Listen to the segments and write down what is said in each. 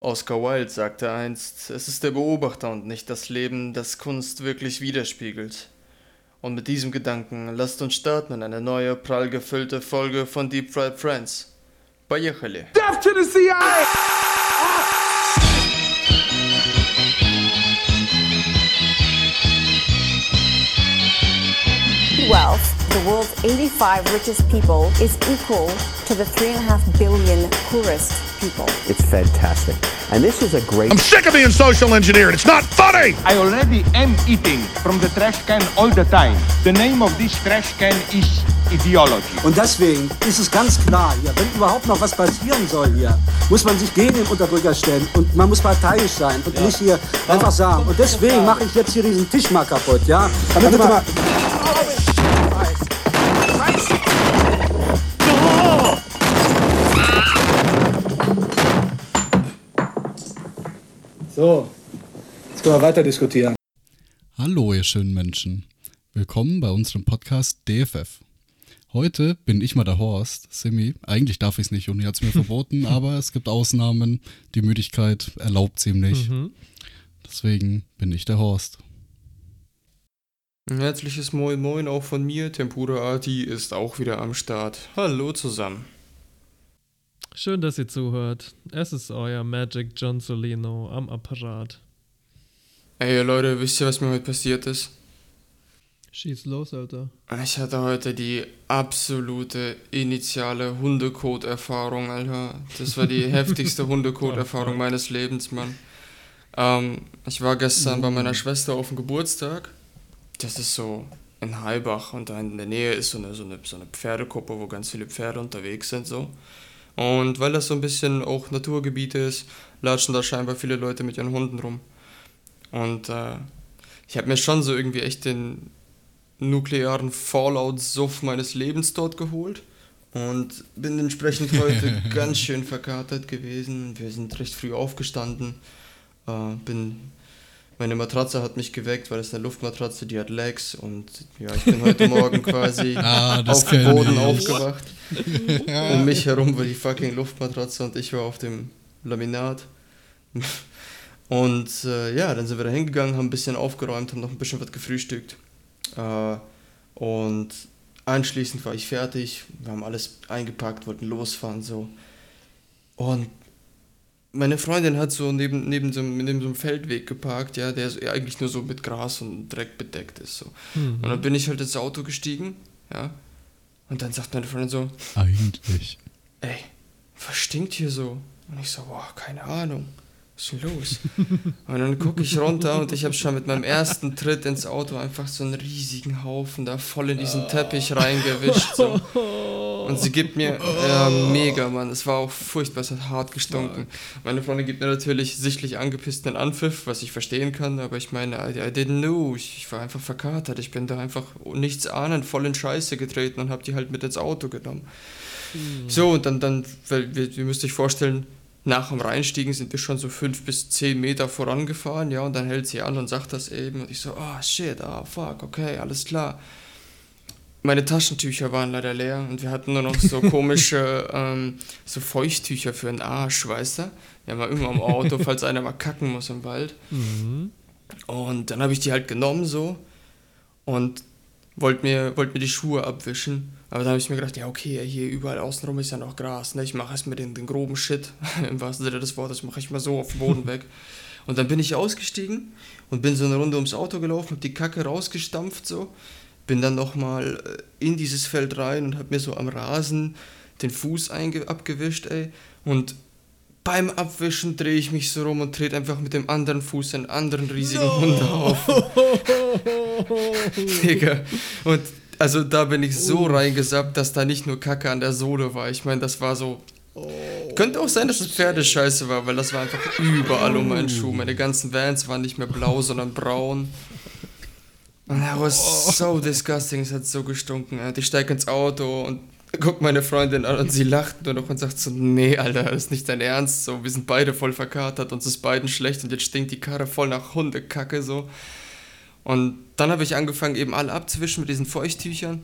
Oscar Wilde sagte einst, es ist der Beobachter und nicht das Leben, das Kunst wirklich widerspiegelt. Und mit diesem Gedanken lasst uns starten in eine neue, prall gefüllte Folge von Deep Fried Friends. Поехали! Death to the CIA! Wealth, the world's 85 richest people, is equal to the 3.5 billion poorest people. It's fantastic. And this is a great. I'm sick of being social engineered. It's not funny. I already am eating from the trash can all the time. The name of this trash can is Ideology. Und deswegen ist es ganz klar hier, wenn überhaupt noch was passieren soll hier, muss man sich gegen den Unterdrücker stellen und man muss parteiisch sein und ja. nicht hier einfach sagen. Und deswegen mache ich jetzt hier diesen Tisch mal kaputt, ja? Damit, Damit mal. So, jetzt können wir weiter diskutieren. Hallo, ihr schönen Menschen. Willkommen bei unserem Podcast DFF. Heute bin ich mal der Horst, Simi. Eigentlich darf ich es nicht und ihr hat es mir verboten, aber es gibt Ausnahmen. Die Müdigkeit erlaubt ziemlich. Mhm. Deswegen bin ich der Horst. Ein herzliches Moin Moin auch von mir. Tempura Arti ist auch wieder am Start. Hallo zusammen. Schön, dass ihr zuhört. Es ist euer Magic John Solino am Apparat. Ey Leute, wisst ihr, was mir heute passiert ist? Schieß los, Alter. Ich hatte heute die absolute initiale Hundekot-Erfahrung, Alter. Das war die heftigste Hundekot-Erfahrung meines Lebens, Mann. Ähm, ich war gestern bei meiner Schwester auf dem Geburtstag. Das ist so in Heilbach und da in der Nähe ist so eine, so eine, so eine Pferdekuppe, wo ganz viele Pferde unterwegs sind, so. Und weil das so ein bisschen auch Naturgebiet ist, latschen da scheinbar viele Leute mit ihren Hunden rum. Und äh, ich habe mir schon so irgendwie echt den nuklearen Fallout-Suff meines Lebens dort geholt. Und bin entsprechend heute ganz schön verkatert gewesen. Wir sind recht früh aufgestanden. Äh, bin meine Matratze hat mich geweckt, weil es eine Luftmatratze, die hat Legs und ja, ich bin heute Morgen quasi ah, auf dem Boden ich. aufgewacht. um mich herum war die fucking Luftmatratze und ich war auf dem Laminat. Und äh, ja, dann sind wir da hingegangen, haben ein bisschen aufgeräumt, haben noch ein bisschen was gefrühstückt. Äh, und anschließend war ich fertig, wir haben alles eingepackt, wollten losfahren so. Und meine Freundin hat so neben, neben, so, neben so einem Feldweg geparkt, ja, der eigentlich nur so mit Gras und Dreck bedeckt ist. So. Mhm. Und dann bin ich halt ins Auto gestiegen, ja. Und dann sagt meine Freundin so: Eigentlich. Ey, was stinkt hier so? Und ich so: Boah, keine Ahnung was ist denn los? Und dann gucke ich runter und ich habe schon mit meinem ersten Tritt ins Auto einfach so einen riesigen Haufen da voll in diesen Teppich reingewischt. So. Und sie gibt mir, ja, mega, Mann. Es war auch furchtbar, es hat hart gestunken. Meine Freundin gibt mir natürlich sichtlich angepissten Anpfiff, was ich verstehen kann, aber ich meine, I, I didn't know. Ich, ich, war einfach verkatert. Ich bin da einfach nichts ahnend voll in Scheiße getreten und habe die halt mit ins Auto genommen. Mhm. So, und dann, dann weil, ihr müsst euch vorstellen, nach dem Reinstiegen sind wir schon so fünf bis zehn Meter vorangefahren, ja, und dann hält sie an und sagt das eben. Und ich so, oh shit, ah oh, fuck, okay, alles klar. Meine Taschentücher waren leider leer und wir hatten nur noch so komische, ähm, so Feuchttücher für den Arsch, weißt du? Haben wir immer im Auto, falls einer mal kacken muss im Wald. Mhm. Und dann habe ich die halt genommen so und wollte mir, wollt mir die Schuhe abwischen. Aber dann habe ich mir gedacht, ja, okay, hier überall außenrum ist ja noch Gras. Ne? Ich mache erstmal den, den groben Shit, im wahrsten Sinne des Wortes, mache ich mal so auf den Boden weg. Und dann bin ich ausgestiegen und bin so eine Runde ums Auto gelaufen, habe die Kacke rausgestampft so. Bin dann nochmal äh, in dieses Feld rein und habe mir so am Rasen den Fuß abgewischt, ey. Und beim Abwischen drehe ich mich so rum und trete einfach mit dem anderen Fuß einen anderen riesigen no. Hund auf. Digga. Und also da bin ich so oh. reingesappt, dass da nicht nur Kacke an der Sohle war. Ich meine, das war so. Oh. Könnte auch sein, dass es Pferdescheiße war, weil das war einfach überall um meinen Schuh. Meine ganzen Vans waren nicht mehr blau, sondern braun. Und that was so disgusting. Es hat so gestunken. Ich steige ins Auto und guckt meine Freundin an und sie lacht nur noch und sagt so, nee, Alter, das ist nicht dein Ernst. So, wir sind beide voll verkatert, uns ist beiden schlecht und jetzt stinkt die Karre voll nach Hundekacke so. Und dann habe ich angefangen, eben alle abzuwischen mit diesen Feuchttüchern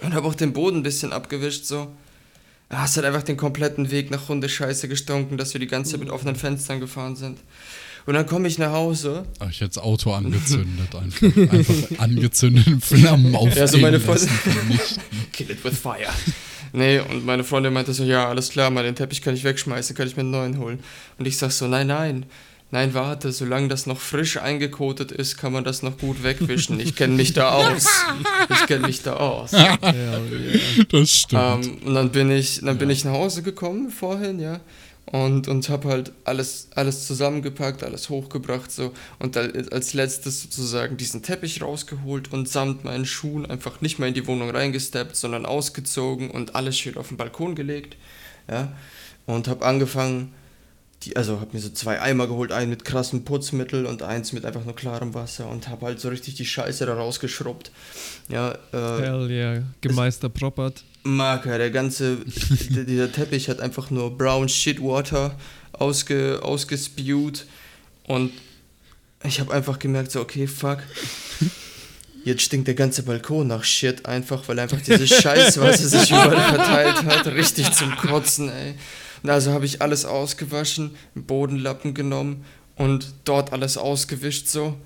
und habe auch den Boden ein bisschen abgewischt so. Ah, es hat einfach den kompletten Weg nach Hundescheiße gestunken, dass wir die ganze Zeit mit offenen Fenstern gefahren sind. Und dann komme ich nach Hause. Ach, ich hätte das Auto angezündet einfach. Einfach angezündet in Flammen auf. Ja, so meine Freundin. Kill it with fire. Nee, und meine Freundin meinte so, ja, alles klar, mal den Teppich kann ich wegschmeißen, kann ich mir einen neuen holen. Und ich sag so, nein, nein, nein, warte, solange das noch frisch eingekotet ist, kann man das noch gut wegwischen. Ich kenne mich da aus. Ich kenne mich da aus. Das stimmt. Ähm, und dann bin ich, dann bin ich nach Hause gekommen vorhin, ja. Und, und habe halt alles, alles zusammengepackt, alles hochgebracht so und al- als letztes sozusagen diesen Teppich rausgeholt und samt meinen Schuhen einfach nicht mehr in die Wohnung reingesteppt, sondern ausgezogen und alles schön auf den Balkon gelegt, ja. Und habe angefangen, die, also habe mir so zwei Eimer geholt, einen mit krassem Putzmittel und eins mit einfach nur klarem Wasser und habe halt so richtig die Scheiße da rausgeschrubbt. Ja, äh, Hell yeah, gemeister Proppert. Marker, der ganze, dieser Teppich hat einfach nur brown shit water ausge, ausgespewt und ich habe einfach gemerkt, so, okay, fuck. Jetzt stinkt der ganze Balkon nach Shit einfach, weil einfach dieses Scheißwasser sich überall verteilt hat. Richtig zum Kotzen, ey. Also habe ich alles ausgewaschen, einen Bodenlappen genommen und dort alles ausgewischt so.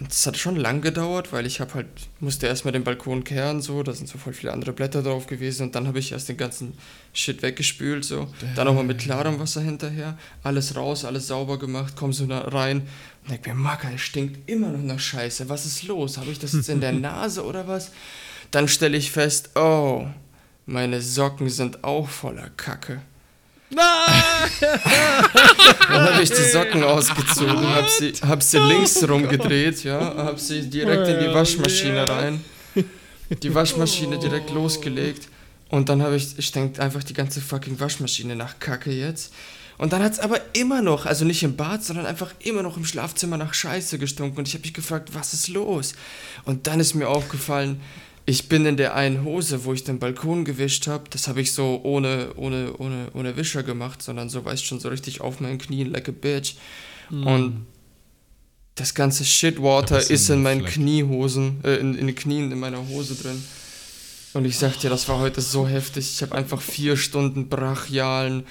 Und das hat schon lang gedauert, weil ich habe halt, musste erstmal den Balkon kehren, so, da sind so voll viele andere Blätter drauf gewesen und dann habe ich erst den ganzen Shit weggespült, so. Dann nochmal mit klarem Wasser hinterher, alles raus, alles sauber gemacht, komm so da rein und denk mir, Macker, es stinkt immer noch nach Scheiße, was ist los? Habe ich das jetzt in der Nase oder was? Dann stelle ich fest, oh, meine Socken sind auch voller Kacke. Dann habe ich die Socken ausgezogen, habe sie, hab sie links rumgedreht, ja, habe sie direkt in die Waschmaschine rein, die Waschmaschine direkt losgelegt. Und dann habe ich, ich denke einfach die ganze fucking Waschmaschine nach Kacke jetzt. Und dann hat es aber immer noch, also nicht im Bad, sondern einfach immer noch im Schlafzimmer nach Scheiße gestunken. Und ich habe mich gefragt, was ist los? Und dann ist mir aufgefallen, ich bin in der einen Hose, wo ich den Balkon gewischt habe, das habe ich so ohne, ohne, ohne, ohne Wischer gemacht, sondern so, weißt schon, so richtig auf meinen Knien, like a bitch. Und das ganze Shitwater du ist in meinen Fleck. Kniehosen, äh, in, in den Knien in meiner Hose drin. Und ich sag dir, das war heute so heftig. Ich habe einfach vier Stunden brachialen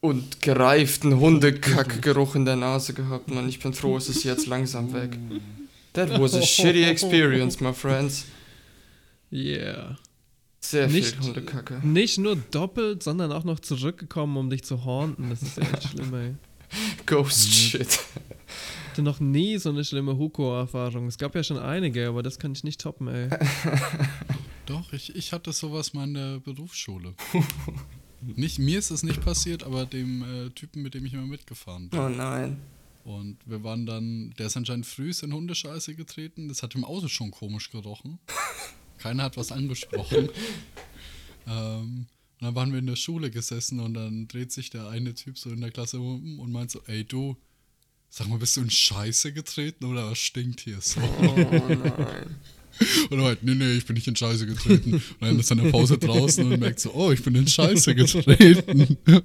und gereiften Hundekackgeruch in der Nase gehabt, Mann. Ich bin froh, es ist jetzt langsam weg. That was a shitty experience, my friends. Yeah. Sehr Nicht- viel Hundekacke. Nicht nur doppelt, sondern auch noch zurückgekommen, um dich zu haunten. Das ist echt schlimm, ey. Ghost shit. Ich hatte noch nie so eine schlimme Huko-Erfahrung. Es gab ja schon einige, aber das kann ich nicht toppen, ey. Doch, ich, ich hatte sowas mal in der Berufsschule. nicht, mir ist es nicht passiert, aber dem äh, Typen, mit dem ich immer mitgefahren bin. Oh nein. Und wir waren dann, der ist anscheinend früh in Hundescheiße getreten. Das hat im Auto schon komisch gerochen. Keiner hat was angesprochen. ähm, und dann waren wir in der Schule gesessen und dann dreht sich der eine Typ so in der Klasse um und meint so, ey du, sag mal, bist du in Scheiße getreten oder was stinkt hier so? Oh nein. Und er meint, nee, nee, ich bin nicht in Scheiße getreten. Und dann ist er in der Pause draußen und merkt so, oh, ich bin in Scheiße getreten.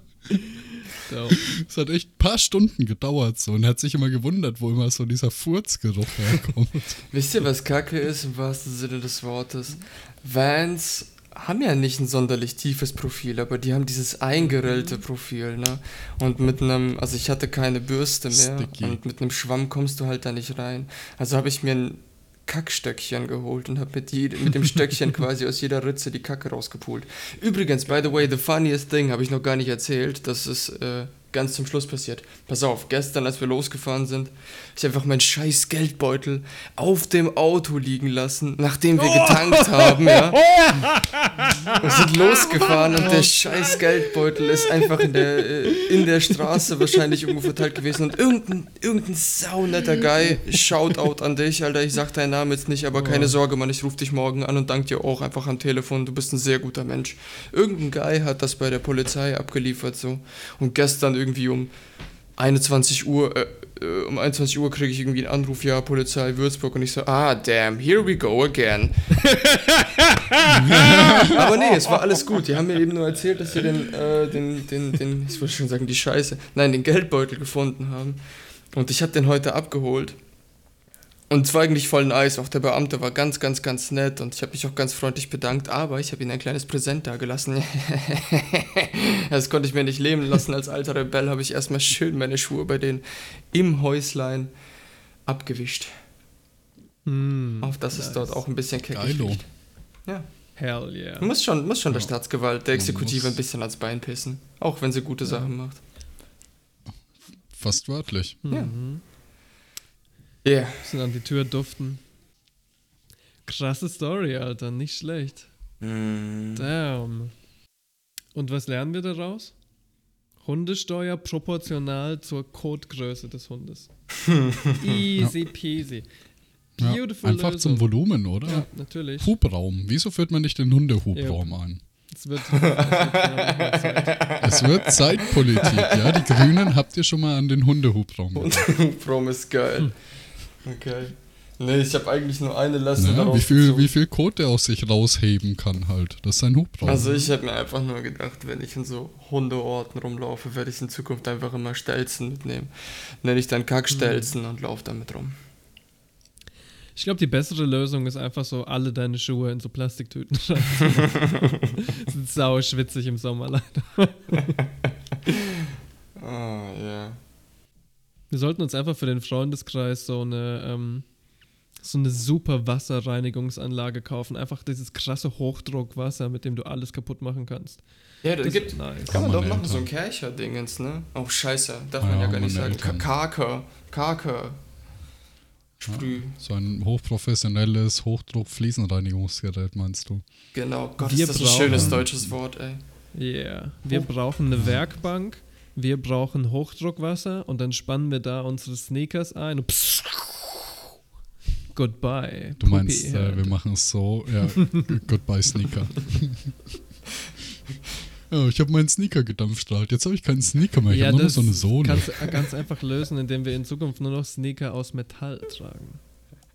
Es hat echt ein paar Stunden gedauert so und er hat sich immer gewundert, wo immer so dieser Furzgeruch herkommt. Wisst ihr, was Kacke ist im wahrsten Sinne des Wortes? Vans haben ja nicht ein sonderlich tiefes Profil, aber die haben dieses eingerellte Profil, ne? Und mit einem, also ich hatte keine Bürste mehr Sticky. und mit einem Schwamm kommst du halt da nicht rein. Also habe ich mir ein Kackstöckchen geholt und habe mit, mit dem Stöckchen quasi aus jeder Ritze die Kacke rausgepult. Übrigens, by the way, the funniest thing habe ich noch gar nicht erzählt, das ist äh, ganz zum Schluss passiert. Pass auf, gestern, als wir losgefahren sind, ich einfach meinen scheiß Geldbeutel auf dem Auto liegen lassen, nachdem wir getankt haben, ja. Wir sind losgefahren und der scheiß Geldbeutel ist einfach in der, äh, in der Straße wahrscheinlich irgendwo verteilt gewesen. Und irgendein, irgendein saunetter Guy, Shoutout an dich, Alter, ich sag deinen Namen jetzt nicht, aber keine Sorge, Mann, ich ruf dich morgen an und dank dir auch einfach am Telefon, du bist ein sehr guter Mensch. Irgendein Guy hat das bei der Polizei abgeliefert so. Und gestern irgendwie um 21 Uhr, äh, äh, um 21 Uhr kriege ich irgendwie einen Anruf, ja, Polizei Würzburg und ich so, ah, damn, here we go again. Aber nee, es war alles gut. Die haben mir eben nur erzählt, dass sie den, äh, den, den, den, ich wollte schon sagen, die Scheiße, nein, den Geldbeutel gefunden haben. Und ich habe den heute abgeholt. Und es war eigentlich voll nice. Auch der Beamte war ganz, ganz, ganz nett und ich habe mich auch ganz freundlich bedankt. Aber ich habe ihm ein kleines Präsent da gelassen. das konnte ich mir nicht leben lassen. Als alter Rebell habe ich erstmal schön meine Schuhe bei denen im Häuslein abgewischt. Auf das es dort auch ein bisschen keckig. Ja. Hell yeah. Muss schon, muss schon der Staatsgewalt, der Exekutive ein bisschen ans Bein pissen. Auch wenn sie gute Sachen macht. Fast wörtlich. Ja. Yeah. Bisschen an die Tür duften. Krasse Story, Alter. Nicht schlecht. Damn. Und was lernen wir daraus? Hundesteuer proportional zur Kotgröße des Hundes. Easy peasy. Ja, Beautiful einfach Lösung. zum Volumen, oder? Ja, natürlich. Hubraum. Wieso führt man nicht den Hundehubraum ein? Es wird, es wird Zeitpolitik, ja. Die Grünen habt ihr schon mal an den Hundehubraum. gedacht. Prom ist geil. Okay. Nee, ich habe eigentlich nur eine Lesson Ja, daraus wie, viel, gezogen. wie viel Code der aus sich rausheben kann halt. Das ist sein Hubraum. Also ich habe mir einfach nur gedacht, wenn ich in so Hundeorten rumlaufe, werde ich in Zukunft einfach immer Stelzen mitnehmen. Nenne ich dann Kackstelzen und laufe damit rum. Ich glaube, die bessere Lösung ist einfach so, alle deine Schuhe in so Plastiktüten rein. Sind sau schwitzig im Sommer leider. Ah, ja. Wir sollten uns einfach für den Freundeskreis so eine, ähm, so eine super Wasserreinigungsanlage kaufen. Einfach dieses krasse Hochdruckwasser, mit dem du alles kaputt machen kannst. Ja, das Das gibt, ist nice. kann man doch machen, so ein. Kercher-Dingens, ne? Oh, scheiße, darf Ah man ja ja, gar nicht sagen. Ka- Eltern. Kake, Kake. Sprüh. so ein hochprofessionelles Hochdruck-Fliesenreinigungsgerät, meinst du? Genau, Gott, Wir ist das ein brauchen- schönes deutsches Wort, ey. Yeah. Wir brauchen eine Werkbank, wir brauchen Hochdruckwasser und dann spannen wir da unsere Sneakers ein und pss, Goodbye. Du meinst, äh, wir machen es so, ja, goodbye Sneaker. oh, ich habe meinen Sneaker gedampft halt. Jetzt habe ich keinen Sneaker mehr, ich ja, habe nur noch das so eine Sohle. kannst du ganz einfach lösen, indem wir in Zukunft nur noch Sneaker aus Metall tragen.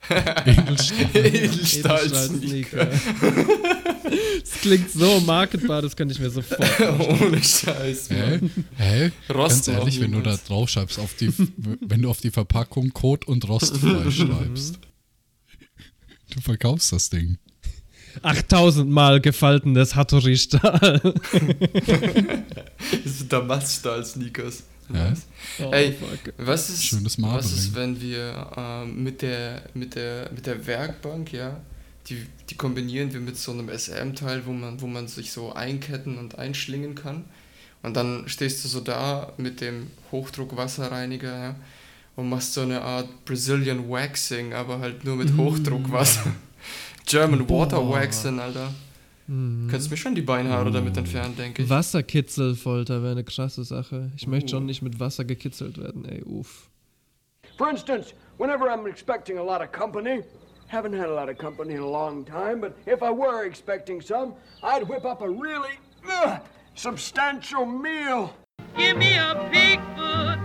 Edelstahl. Edelstahl-Sneaker. Das klingt so marketbar, das könnte ich mir sofort vorstellen. Ohne Scheiß, Hä? Mann. Hä? Ganz Rosten ehrlich, auch wenn du da drauf schreibst, auf die, wenn du auf die Verpackung Kot und Rostfleisch schreibst. Du verkaufst das Ding. 8000 Mal gefaltenes Hattori-Stahl. Das sind Damaststahl-Sneakers. Ja. Oh, Ey, fuck. was ist, Schönes was ist, wenn wir ähm, mit, der, mit, der, mit der Werkbank, ja, die, die kombinieren wir mit so einem SM-Teil, wo man, wo man sich so einketten und einschlingen kann. Und dann stehst du so da mit dem Hochdruckwasserreiniger, ja, und machst so eine Art Brazilian Waxing, aber halt nur mit Hochdruckwasser. German Water Waxing, Alter. Könntest mir schon die Beinhaare damit entfernen, denke ich. Wasserkitzelfolter wäre eine krasse Sache. Ich möchte schon nicht mit Wasser gekitzelt werden, ey, uff. For instance, whenever I'm expecting a lot of company, haven't had a lot of company in a long time, but if I were expecting some, I'd whip up a really ugh, substantial meal. Give me a Bigfoot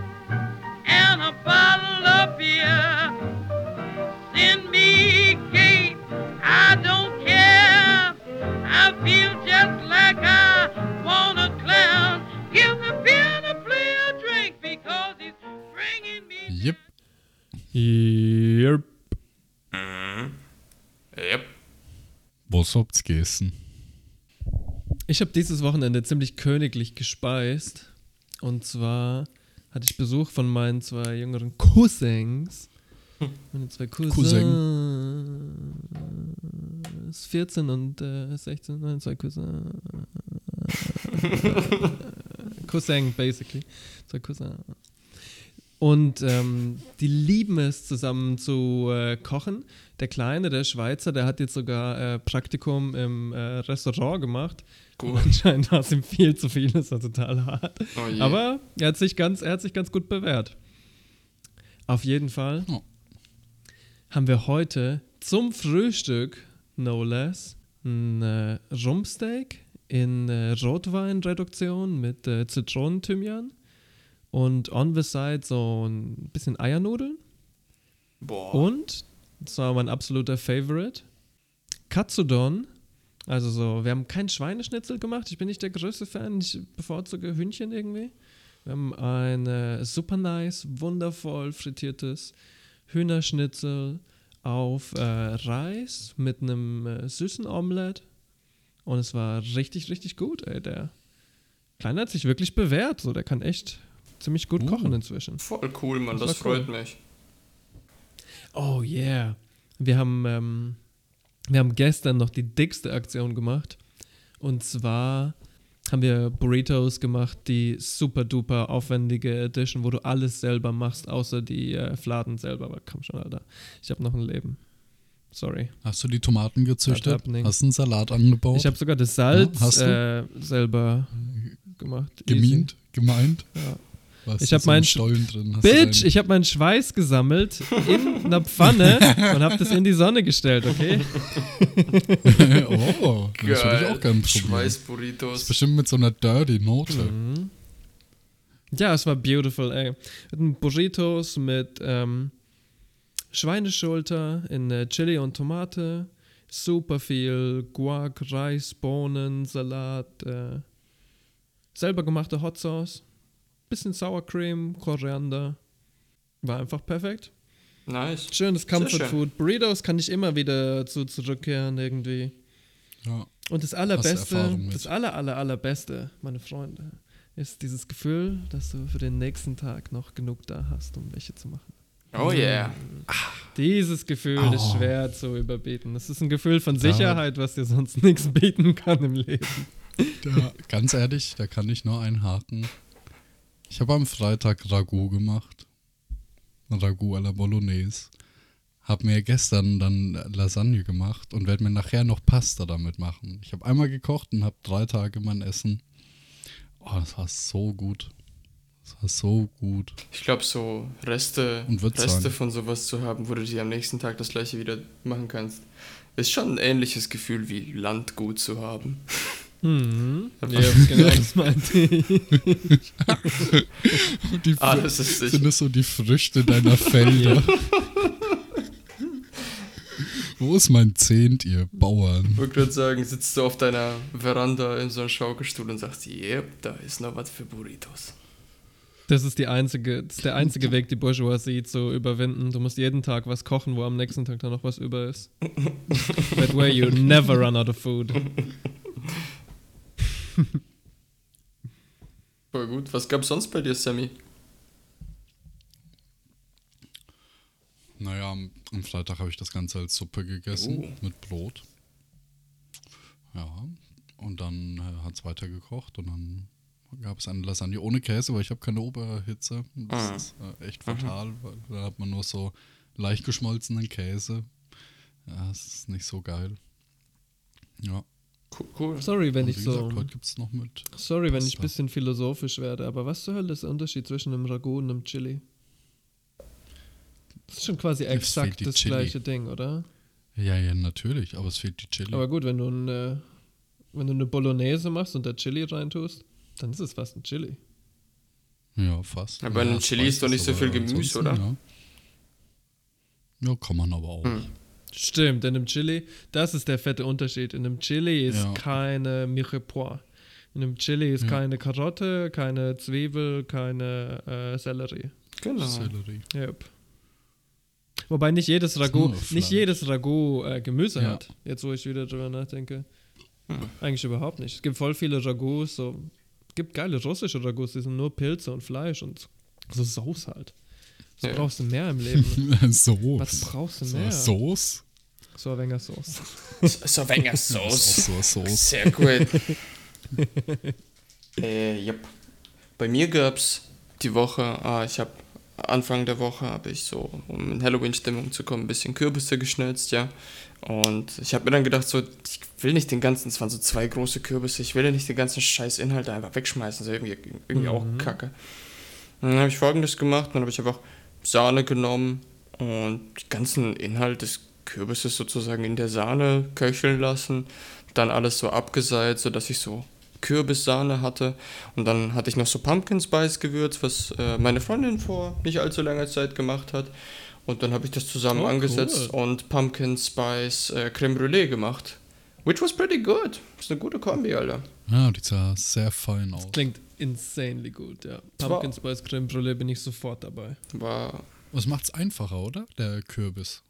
and a bottle of beer. Send me Kate, I don't care. I feel just like I want a clown. Give the beer to play a drink because he's bringing me. Yep. Yep. Yep. Was habt's gegessen? Ich habe dieses Wochenende ziemlich königlich gespeist. Und zwar hatte ich Besuch von meinen zwei jüngeren Cousins. Meine zwei Cousins. 14 und äh, 16, nein, zwei Cousins. Cousin, basically. Zwei Cousins. Und ähm, die lieben es, zusammen zu äh, kochen. Der Kleine, der Schweizer, der hat jetzt sogar äh, Praktikum im äh, Restaurant gemacht. Cool. Anscheinend war es ihm viel zu viel, das war total hart. Oh. Aber er hat, sich ganz, er hat sich ganz gut bewährt. Auf jeden Fall Oh. haben wir heute zum Frühstück, no less, ein äh, Rumpsteak in äh, Rotweinreduktion mit äh, Zitronenthymian und on the side so ein bisschen Eiernudeln. Boah. Und, das war mein absoluter Favorite, Katsudon. Also so, wir haben keinen Schweineschnitzel gemacht. Ich bin nicht der größte Fan. Ich bevorzuge Hühnchen irgendwie. Wir haben ein super nice, wundervoll frittiertes Hühnerschnitzel auf äh, Reis mit einem äh, süßen Omelette. Und es war richtig, richtig gut, ey. Der Kleine hat sich wirklich bewährt. So, der kann echt ziemlich gut Uh. kochen inzwischen. Voll cool, Mann, Das das, war cool. freut mich. Oh yeah. Wir haben, ähm, wir haben gestern noch die dickste Aktion gemacht. Und zwar haben wir Burritos gemacht, die super duper aufwendige Edition, wo du alles selber machst, außer die äh, Fladen selber. Aber komm schon, Alter. Ich habe noch ein Leben. Sorry. Hast du die Tomaten gezüchtet? Hast du einen Salat angebaut? Ich habe sogar das Salz Ja, äh, selber gemacht. Easy. Gemient? Gemeint? Ja. Was Ich habe so meinen Stollen drin? Hast Bitch, ich habe meinen Schweiß gesammelt in einer Pfanne und habe das in die Sonne gestellt, okay? oh, das würde ich Geil. auch gerne probieren. Schweißburritos. Das ist bestimmt mit so einer dirty Note. Mhm. Ja, es war beautiful, ey. Hatten Burritos mit ähm, Schweineschulter in äh, Chili und Tomate, super viel Guac, Reis, Bohnen, Salat, äh, selber gemachte Hot Sauce, bisschen Sour Cream, Koriander. War einfach perfekt. Nice. Schönes Comfort schön. Food. Burritos kann ich immer wieder zu zurückkehren irgendwie. Ja. Und das allerbeste, das aller, aller, allerbeste, meine Freunde, ist dieses Gefühl, dass du für den nächsten Tag noch genug da hast, um welche zu machen. Oh yeah. Dieses Gefühl ist Oh. schwer zu überbieten. Das ist ein Gefühl von Sicherheit, was dir sonst nichts bieten kann im Leben. Ja, ganz ehrlich, da kann ich nur einhaken. Ich habe am Freitag Ragout gemacht. Ragout à la Bolognese. Hab mir gestern dann Lasagne gemacht und werde mir nachher noch Pasta damit machen. Ich habe einmal gekocht und habe drei Tage mein Essen. Oh, das war so gut. Das war so gut. Ich glaube, so Reste, Reste sein. von sowas zu haben, wo du dir am nächsten Tag das gleiche wieder machen kannst, ist schon ein ähnliches Gefühl wie Landgut zu haben. Mhm. Ja, genau, das meinte ich. Die Ah, das ist sind das so die Früchte deiner Felder? Wo ist mein Zehnt, ihr Bauern? Ich wollte gerade sagen, sitzt du auf deiner Veranda in so einem Schaukelstuhl und sagst, yep, da ist noch was für Burritos. Das ist, die einzige, das ist der einzige Weg, die Bourgeoisie zu überwinden. Du musst jeden Tag was kochen, wo am nächsten Tag dann noch was über ist. That way you never run out of food. Voll gut. Was gab's sonst bei dir, Sammy? Naja, am, am Freitag habe ich das Ganze als Suppe gegessen Oh. mit Brot. Ja, und dann äh, hat es weitergekocht und dann gab es eine Lasagne ohne Käse, weil ich habe keine Oberhitze. Das Ah. ist äh, echt fatal, weil da hat man nur so leicht geschmolzenen Käse. Ja, das ist nicht so geil. Ja. Cool. Sorry, wenn und ich so. gesagt, heute gibt es noch mit. Sorry, wenn ich ein Pasta. bisschen philosophisch werde, aber was zur Hölle ist der Unterschied zwischen einem Ragout und einem Chili? Das ist schon quasi Es exakt das Chili. gleiche Ding, oder? Ja, ja, natürlich, aber es fehlt die Chili. Aber gut, wenn du, eine, wenn du eine Bolognese machst und da Chili reintust, dann ist es fast ein Chili. ja, fast. Aber ja, einem Chili ist doch nicht so viel Gemüse, oder? Ja. ja, kann man aber auch. Hm. Stimmt, in einem Chili, das ist der fette Unterschied. In einem Chili ist Ja. keine Mirepoix. In einem Chili ist Ja. keine Karotte, keine Zwiebel, keine äh, Sellerie. Genau. Sellerie. Yep. Wobei nicht jedes Ragout, nicht jedes Ragout äh, Gemüse Ja. hat. Jetzt wo ich wieder drüber nachdenke. Hm. Eigentlich überhaupt nicht. Es gibt voll viele Ragouts, so gibt geile russische Ragouts, die sind nur Pilze und Fleisch und so Sauce halt. Was Ja. brauchst du mehr im Leben? Soße. Was brauchst du So, mehr? Soße? So ein wenig Sauce. So wenger Das ist auch Sauce. Soße. Sehr gut. äh, yep. Bei mir gab's die Woche, ah, ich habe Anfang der Woche habe ich so, um in Halloween-Stimmung zu kommen, ein bisschen Kürbisse geschnitzt, ja. Und ich habe mir dann gedacht, so, ich will nicht den ganzen, es waren so zwei große Kürbisse, ich will ja nicht den ganzen scheiß Inhalt einfach wegschmeißen, so irgendwie, irgendwie auch kacke. Und dann habe ich folgendes gemacht, dann habe ich einfach Sahne genommen und den ganzen Inhalt des Kürbisses sozusagen in der Sahne köcheln lassen, dann alles so abgeseilt, sodass ich so Kürbissahne hatte und dann hatte ich noch so Pumpkin Spice Gewürz, was äh, meine Freundin vor nicht allzu langer Zeit gemacht hat und dann habe ich das zusammen Oh, angesetzt cool. und Pumpkin Spice äh, Creme Brûlée gemacht. Which was pretty good. Ist eine gute Kombi, Alter. Ja, die sah sehr fein aus. Klingt insanely gut, ja. Pumpkin Spice Creme Brûlée bin ich sofort dabei. War Was macht's einfacher, oder? Der Kürbis.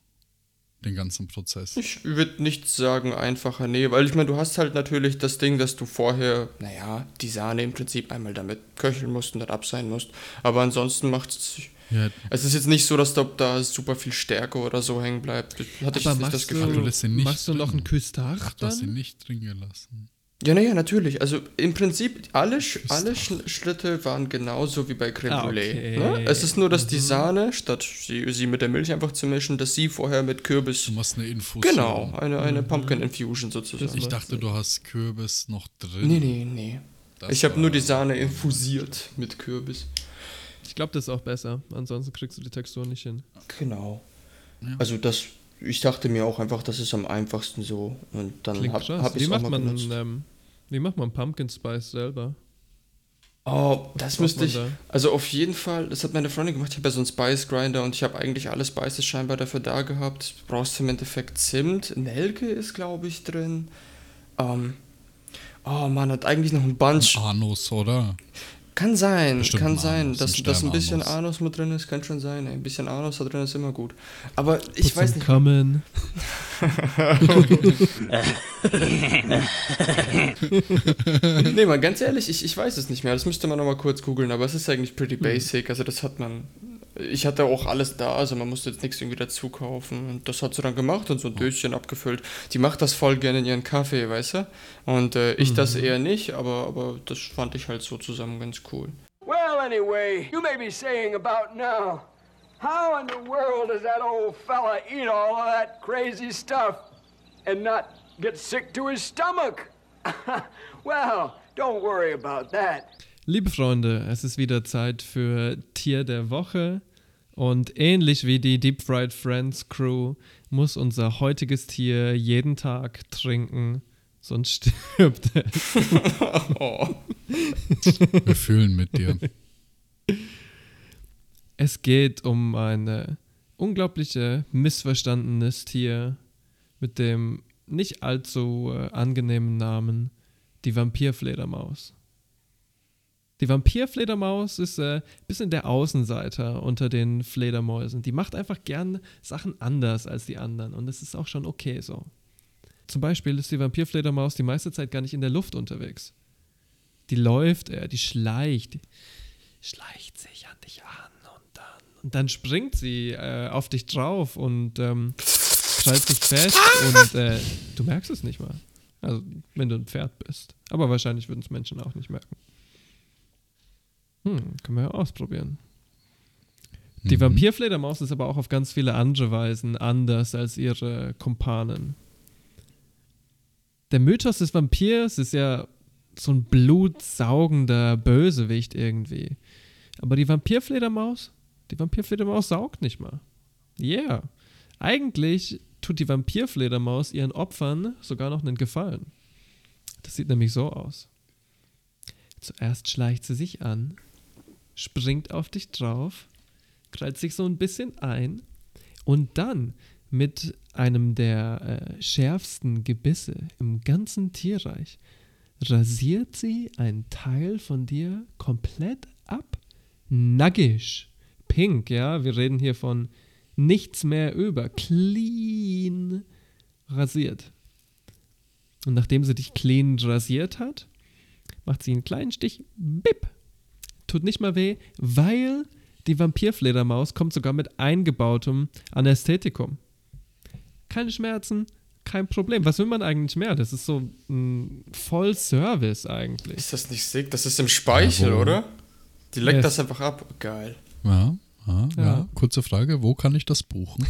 Den ganzen Prozess. Ich würde nicht sagen einfacher, nee, weil ich meine, du hast halt natürlich das Ding, dass du vorher, naja, die Sahne im Prinzip einmal damit köcheln musst und dann ab sein musst. Aber ansonsten macht es. Ja. Es ist jetzt nicht so, dass da, da super viel Stärke oder so hängen bleibt. Hatte ich Aber nicht das Gefühl. du machst du noch einen Küstach Ach, du hast ihn dann? nicht drin gelassen. Ja, naja, natürlich. Also im Prinzip, alle, Sch alle Sch Schritte waren genauso wie bei Creme Ah, Brûlée. okay. Ne? Es ist nur, dass die Sahne, statt sie, sie mit der Milch einfach zu mischen, dass sie vorher mit Kürbis. Du machst eine Infusion. Genau, eine, eine Pumpkin Infusion sozusagen. Ich dachte, du hast Kürbis noch drin. Nee, nee, nee. Das ich habe nur die Sahne infusiert mit Kürbis. Ich glaube, das ist auch besser. Ansonsten kriegst du die Textur nicht hin. Genau. Also das, ich dachte mir auch einfach, das ist am einfachsten so. Und dann Klingt habe krass. hab ich auch macht mal man benutzt. ähm, Wie macht man Pumpkin Spice selber? Oh, das müsste ich. da? Also auf jeden Fall, das hat meine Freundin gemacht. Ich habe ja so einen Spice Grinder und ich habe eigentlich alle Spices scheinbar dafür da gehabt. Du brauchst im Endeffekt Zimt, Nelke ist glaube ich drin. Ähm, oh man, hat eigentlich noch ein Bunch. Anus, oder? Kann sein, Bestimmt kann ein sein, Anus, dass, ein dass ein bisschen. Anus mit drin ist, kann schon sein. Ein bisschen Anus da drin ist immer gut. Aber ich Put weiß nicht. Kommen. nee, mal ganz ehrlich, ich, ich weiß es nicht mehr. Das müsste man nochmal kurz googeln, aber es ist eigentlich pretty basic. Also das hat man. Ich hatte auch alles da, also man musste jetzt nichts irgendwie dazu kaufen. Und das hat sie dann gemacht und so ein Döschen abgefüllt. Die macht das voll gerne in ihren Kaffee, weißt du? Und äh, ich Mhm. das eher nicht, aber, aber das fand ich halt so zusammen ganz cool. Well, anyway, you may be saying about now, how in the world does that old fella eat all of that crazy stuff and not get sick to his stomach? well, don't worry about that. Liebe Freunde, es ist wieder Zeit für Tier der Woche. Und ähnlich wie die Deep Fried Friends Crew muss unser heutiges Tier jeden Tag trinken, sonst stirbt es. Oh. Wir fühlen mit dir. Es geht um ein äh, unglaubliche missverstandenes Tier mit dem nicht allzu äh, angenehmen Namen, die Vampirfledermaus. Die Vampirfledermaus ist ein äh, bisschen der Außenseiter unter den Fledermäusen. Die macht einfach gern Sachen anders als die anderen und das ist auch schon okay so. Zum Beispiel ist die Vampirfledermaus die meiste Zeit gar nicht in der Luft unterwegs. Die läuft, äh, die schleicht, schleicht sich an dich an und dann, und dann springt sie äh, auf dich drauf und ähm, krallt sich fest und äh, du merkst es nicht mal. Also, wenn du ein Pferd bist. Aber wahrscheinlich würden es Menschen auch nicht merken. Hm, können wir ja ausprobieren. Die Vampirfledermaus ist aber auch auf ganz viele andere Weisen anders als ihre Kumpanen. Der Mythos des Vampirs ist ja so ein blutsaugender Bösewicht irgendwie. Aber die Vampirfledermaus, die Vampirfledermaus saugt nicht mal. Yeah. Eigentlich tut die Vampirfledermaus ihren Opfern sogar noch einen Gefallen. Das sieht nämlich so aus. Zuerst schleicht sie sich an, springt auf dich drauf, krallt sich so ein bisschen ein und dann mit einem der äh, schärfsten Gebisse im ganzen Tierreich rasiert sie einen Teil von dir komplett ab. Nagisch. Pink, ja. Wir reden hier von nichts mehr über. Clean rasiert. Und nachdem sie dich clean rasiert hat, macht sie einen kleinen Stich. Bip. Tut nicht mal weh, weil die Vampirfledermaus kommt sogar mit eingebautem Anästhetikum. Keine Schmerzen, kein Problem. Was will man eigentlich mehr? Das ist so ein Vollservice eigentlich. Ist das nicht sick? Das ist im Speichel, Ja, oder? Die leckt Yes. das einfach ab. Geil. Ja, ja, ja. Kurze Frage, wo kann ich das buchen?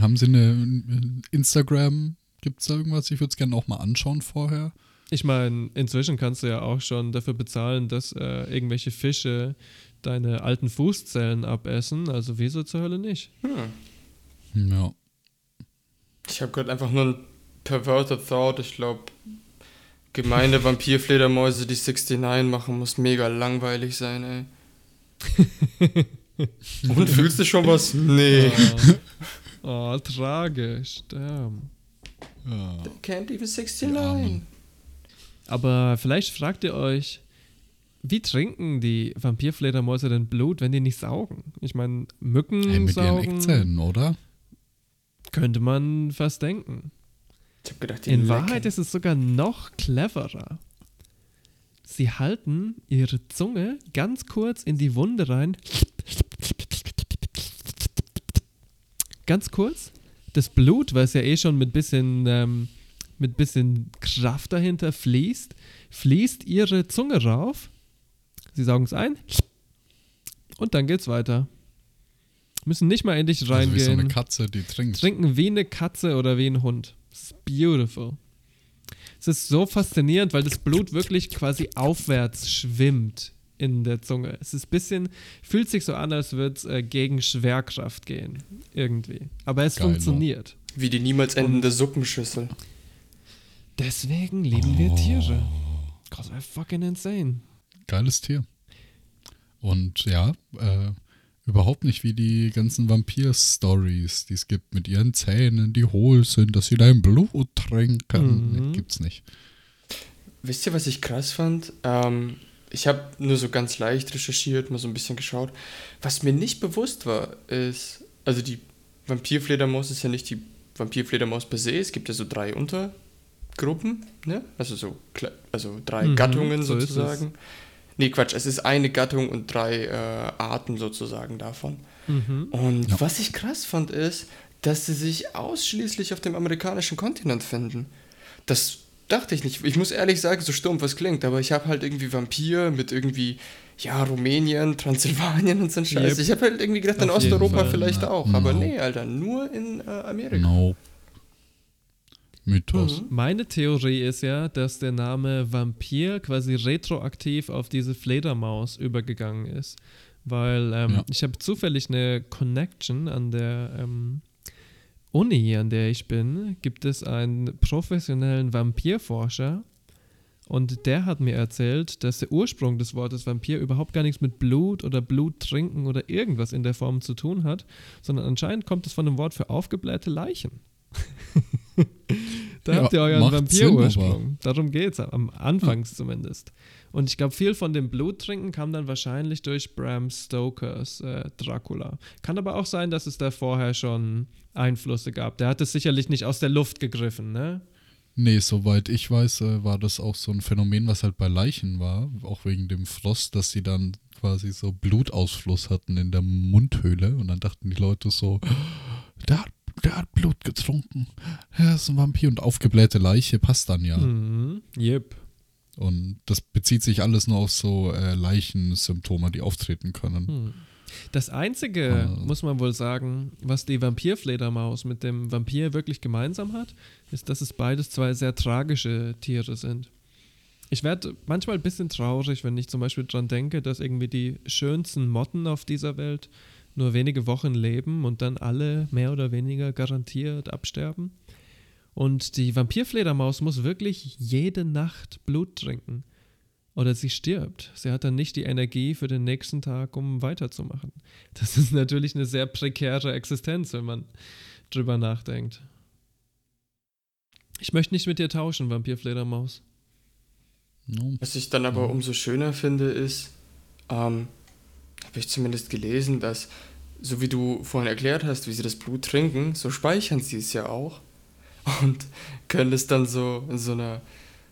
Haben Sie eine Instagram? Gibt es da irgendwas? Ich würde es gerne auch mal anschauen vorher. Ich meine, inzwischen kannst du ja auch schon dafür bezahlen, dass äh, irgendwelche Fische deine alten Fußzellen abessen. Also wieso zur Hölle nicht? Ja. Ich habe gerade einfach nur ein perverted thought. Ich glaube, gemeine Vampirfledermäuse, die 69 machen, muss mega langweilig sein, ey. Und fühlst du schon was? Nee. Oh, tragisch. Damn. ja. Can't even 69. Aber vielleicht fragt ihr euch, wie trinken die Vampirfledermäuse denn Blut, wenn die nicht saugen? Ich meine, Mücken Hey, mit ihren saugen. Eckzähnen, oder? Könnte man fast denken. Ich hab gedacht, die In lecken. Wahrheit ist es sogar noch cleverer. Sie halten ihre Zunge ganz kurz in die Wunde rein. Ganz kurz. Das Blut, was ja eh schon mit bisschen, ähm, mit bisschen Kraft dahinter fließt, fließt ihre Zunge rauf. Sie saugen es ein. Und dann geht's weiter. Müssen nicht mal in dich Also wie reingehen so eine Katze, die trinkt. trinken wie eine Katze oder wie ein Hund. Das ist beautiful. Es ist so faszinierend, weil das Blut wirklich quasi aufwärts schwimmt in der Zunge. Es ist ein bisschen, fühlt sich so an, als würde es äh, gegen Schwerkraft gehen. Irgendwie. Aber es Geil, funktioniert. Wie die niemals endende Suppenschüssel. Deswegen lieben wir Tiere. Cause we're fucking insane. Geiles Tier. Und ja, äh, überhaupt nicht wie die ganzen Vampir-Stories, die es gibt mit ihren Zähnen, die hohl sind, dass sie dein Blut trinken. Mhm. Nee, gibt's nicht. Wisst ihr, was ich krass fand? Ähm, ich habe nur so ganz leicht recherchiert, mal so ein bisschen geschaut. Was mir nicht bewusst war, ist, also die Vampirfledermaus ist ja nicht die Vampirfledermaus per se. Es gibt ja so drei Untergruppen, ne? Also so, also drei Mhm, Gattungen so sozusagen. Nee, Quatsch, es ist eine Gattung und drei äh, Arten sozusagen davon. Mhm. Und Ja. was ich krass fand, ist, dass sie sich ausschließlich auf dem amerikanischen Kontinent finden. Das dachte ich nicht. Ich muss ehrlich sagen, so stumpf es klingt, aber ich habe halt irgendwie Vampir mit irgendwie, ja, Rumänien, Transsilvanien und so ein Scheiß. Yep. Ich habe halt irgendwie gedacht, in Auf Osteuropa Fall. vielleicht Na, auch. Aber no. nee, Alter, nur in äh, Amerika. No. Mythos. Mhm. Meine Theorie ist ja, dass der Name Vampir quasi retroaktiv auf diese Fledermaus übergegangen ist. Weil ähm, Ja. ich habe zufällig eine Connection an der ähm, Uni, an der ich bin, gibt es einen professionellen Vampirforscher. Und der hat mir erzählt, dass der Ursprung des Wortes Vampir überhaupt gar nichts mit Blut oder Blut trinken oder irgendwas in der Form zu tun hat, sondern anscheinend kommt es von dem Wort für aufgeblähte Leichen. da Ja, habt ihr euren Vampirursprung. Darum geht es, am Anfangs zumindest. Und ich glaube, viel von dem Bluttrinken kam dann wahrscheinlich durch Bram Stokers äh, Dracula. Kann aber auch sein, dass es da vorher schon Einflüsse gab. Der hat es sicherlich nicht aus der Luft gegriffen, ne? Nee, soweit ich weiß, äh, war das auch so ein Phänomen, was halt bei Leichen war, auch wegen dem Frost, dass sie dann quasi so Blutausfluss hatten in der Mundhöhle und dann dachten die Leute so, der hat, der hat Blut getrunken, er ist ein Vampir und aufgeblähte Leiche passt dann ja. Mhm. Yep. Und das bezieht sich alles nur auf so äh, Leichensymptome, die auftreten können. Hm. Das Einzige, Ah. muss man wohl sagen, was die Vampirfledermaus mit dem Vampir wirklich gemeinsam hat, ist, dass es beides zwei sehr tragische Tiere sind. Ich werde manchmal ein bisschen traurig, wenn ich zum Beispiel dran denke, dass irgendwie die schönsten Motten auf dieser Welt nur wenige Wochen leben und dann alle mehr oder weniger garantiert absterben. Und die Vampirfledermaus muss wirklich jede Nacht Blut trinken. Oder sie stirbt. Sie hat dann nicht die Energie für den nächsten Tag, um weiterzumachen. Das ist natürlich eine sehr prekäre Existenz, wenn man drüber nachdenkt. Ich möchte nicht mit dir tauschen, Vampirfledermaus. No. Was ich dann aber umso schöner finde, ist, ähm, habe ich zumindest gelesen, dass, so wie du vorhin erklärt hast, wie sie das Blut trinken, so speichern sie es ja auch. Und können es dann so in so einer,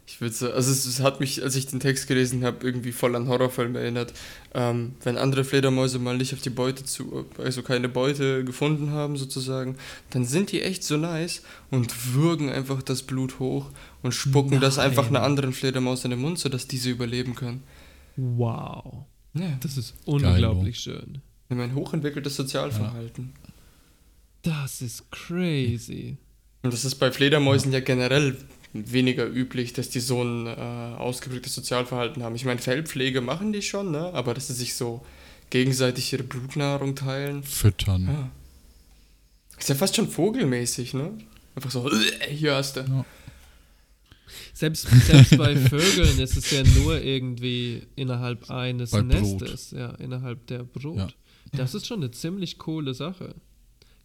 ich würde so, also es, es hat mich, als ich den Text gelesen habe, irgendwie voll an Horrorfilme erinnert. Ähm, wenn andere Fledermäuse mal nicht auf die Beute zu, also keine Beute gefunden haben sozusagen, dann sind die echt so nice und würgen einfach das Blut hoch und spucken das einfach einer Nein. anderen Fledermaus in den Mund, sodass diese überleben können. Wow. Ja, Das ist unglaublich schön. ein hochentwickeltes Sozialverhalten. Das ist crazy. Und das ist bei Fledermäusen ja generell weniger üblich, dass die so ein äh, ausgeprägtes Sozialverhalten haben. Ich meine, Fellpflege machen die schon, ne? aber dass sie sich so gegenseitig ihre Blutnahrung teilen. Füttern. Ja. Ist ja fast schon vogelmäßig, ne? Einfach so, "Äh, hier hast du. Ja. Selbst, selbst bei Vögeln ist es ja nur irgendwie innerhalb eines Bei. Nestes, ja, innerhalb der Brut. Ja. Das ist schon eine ziemlich coole Sache.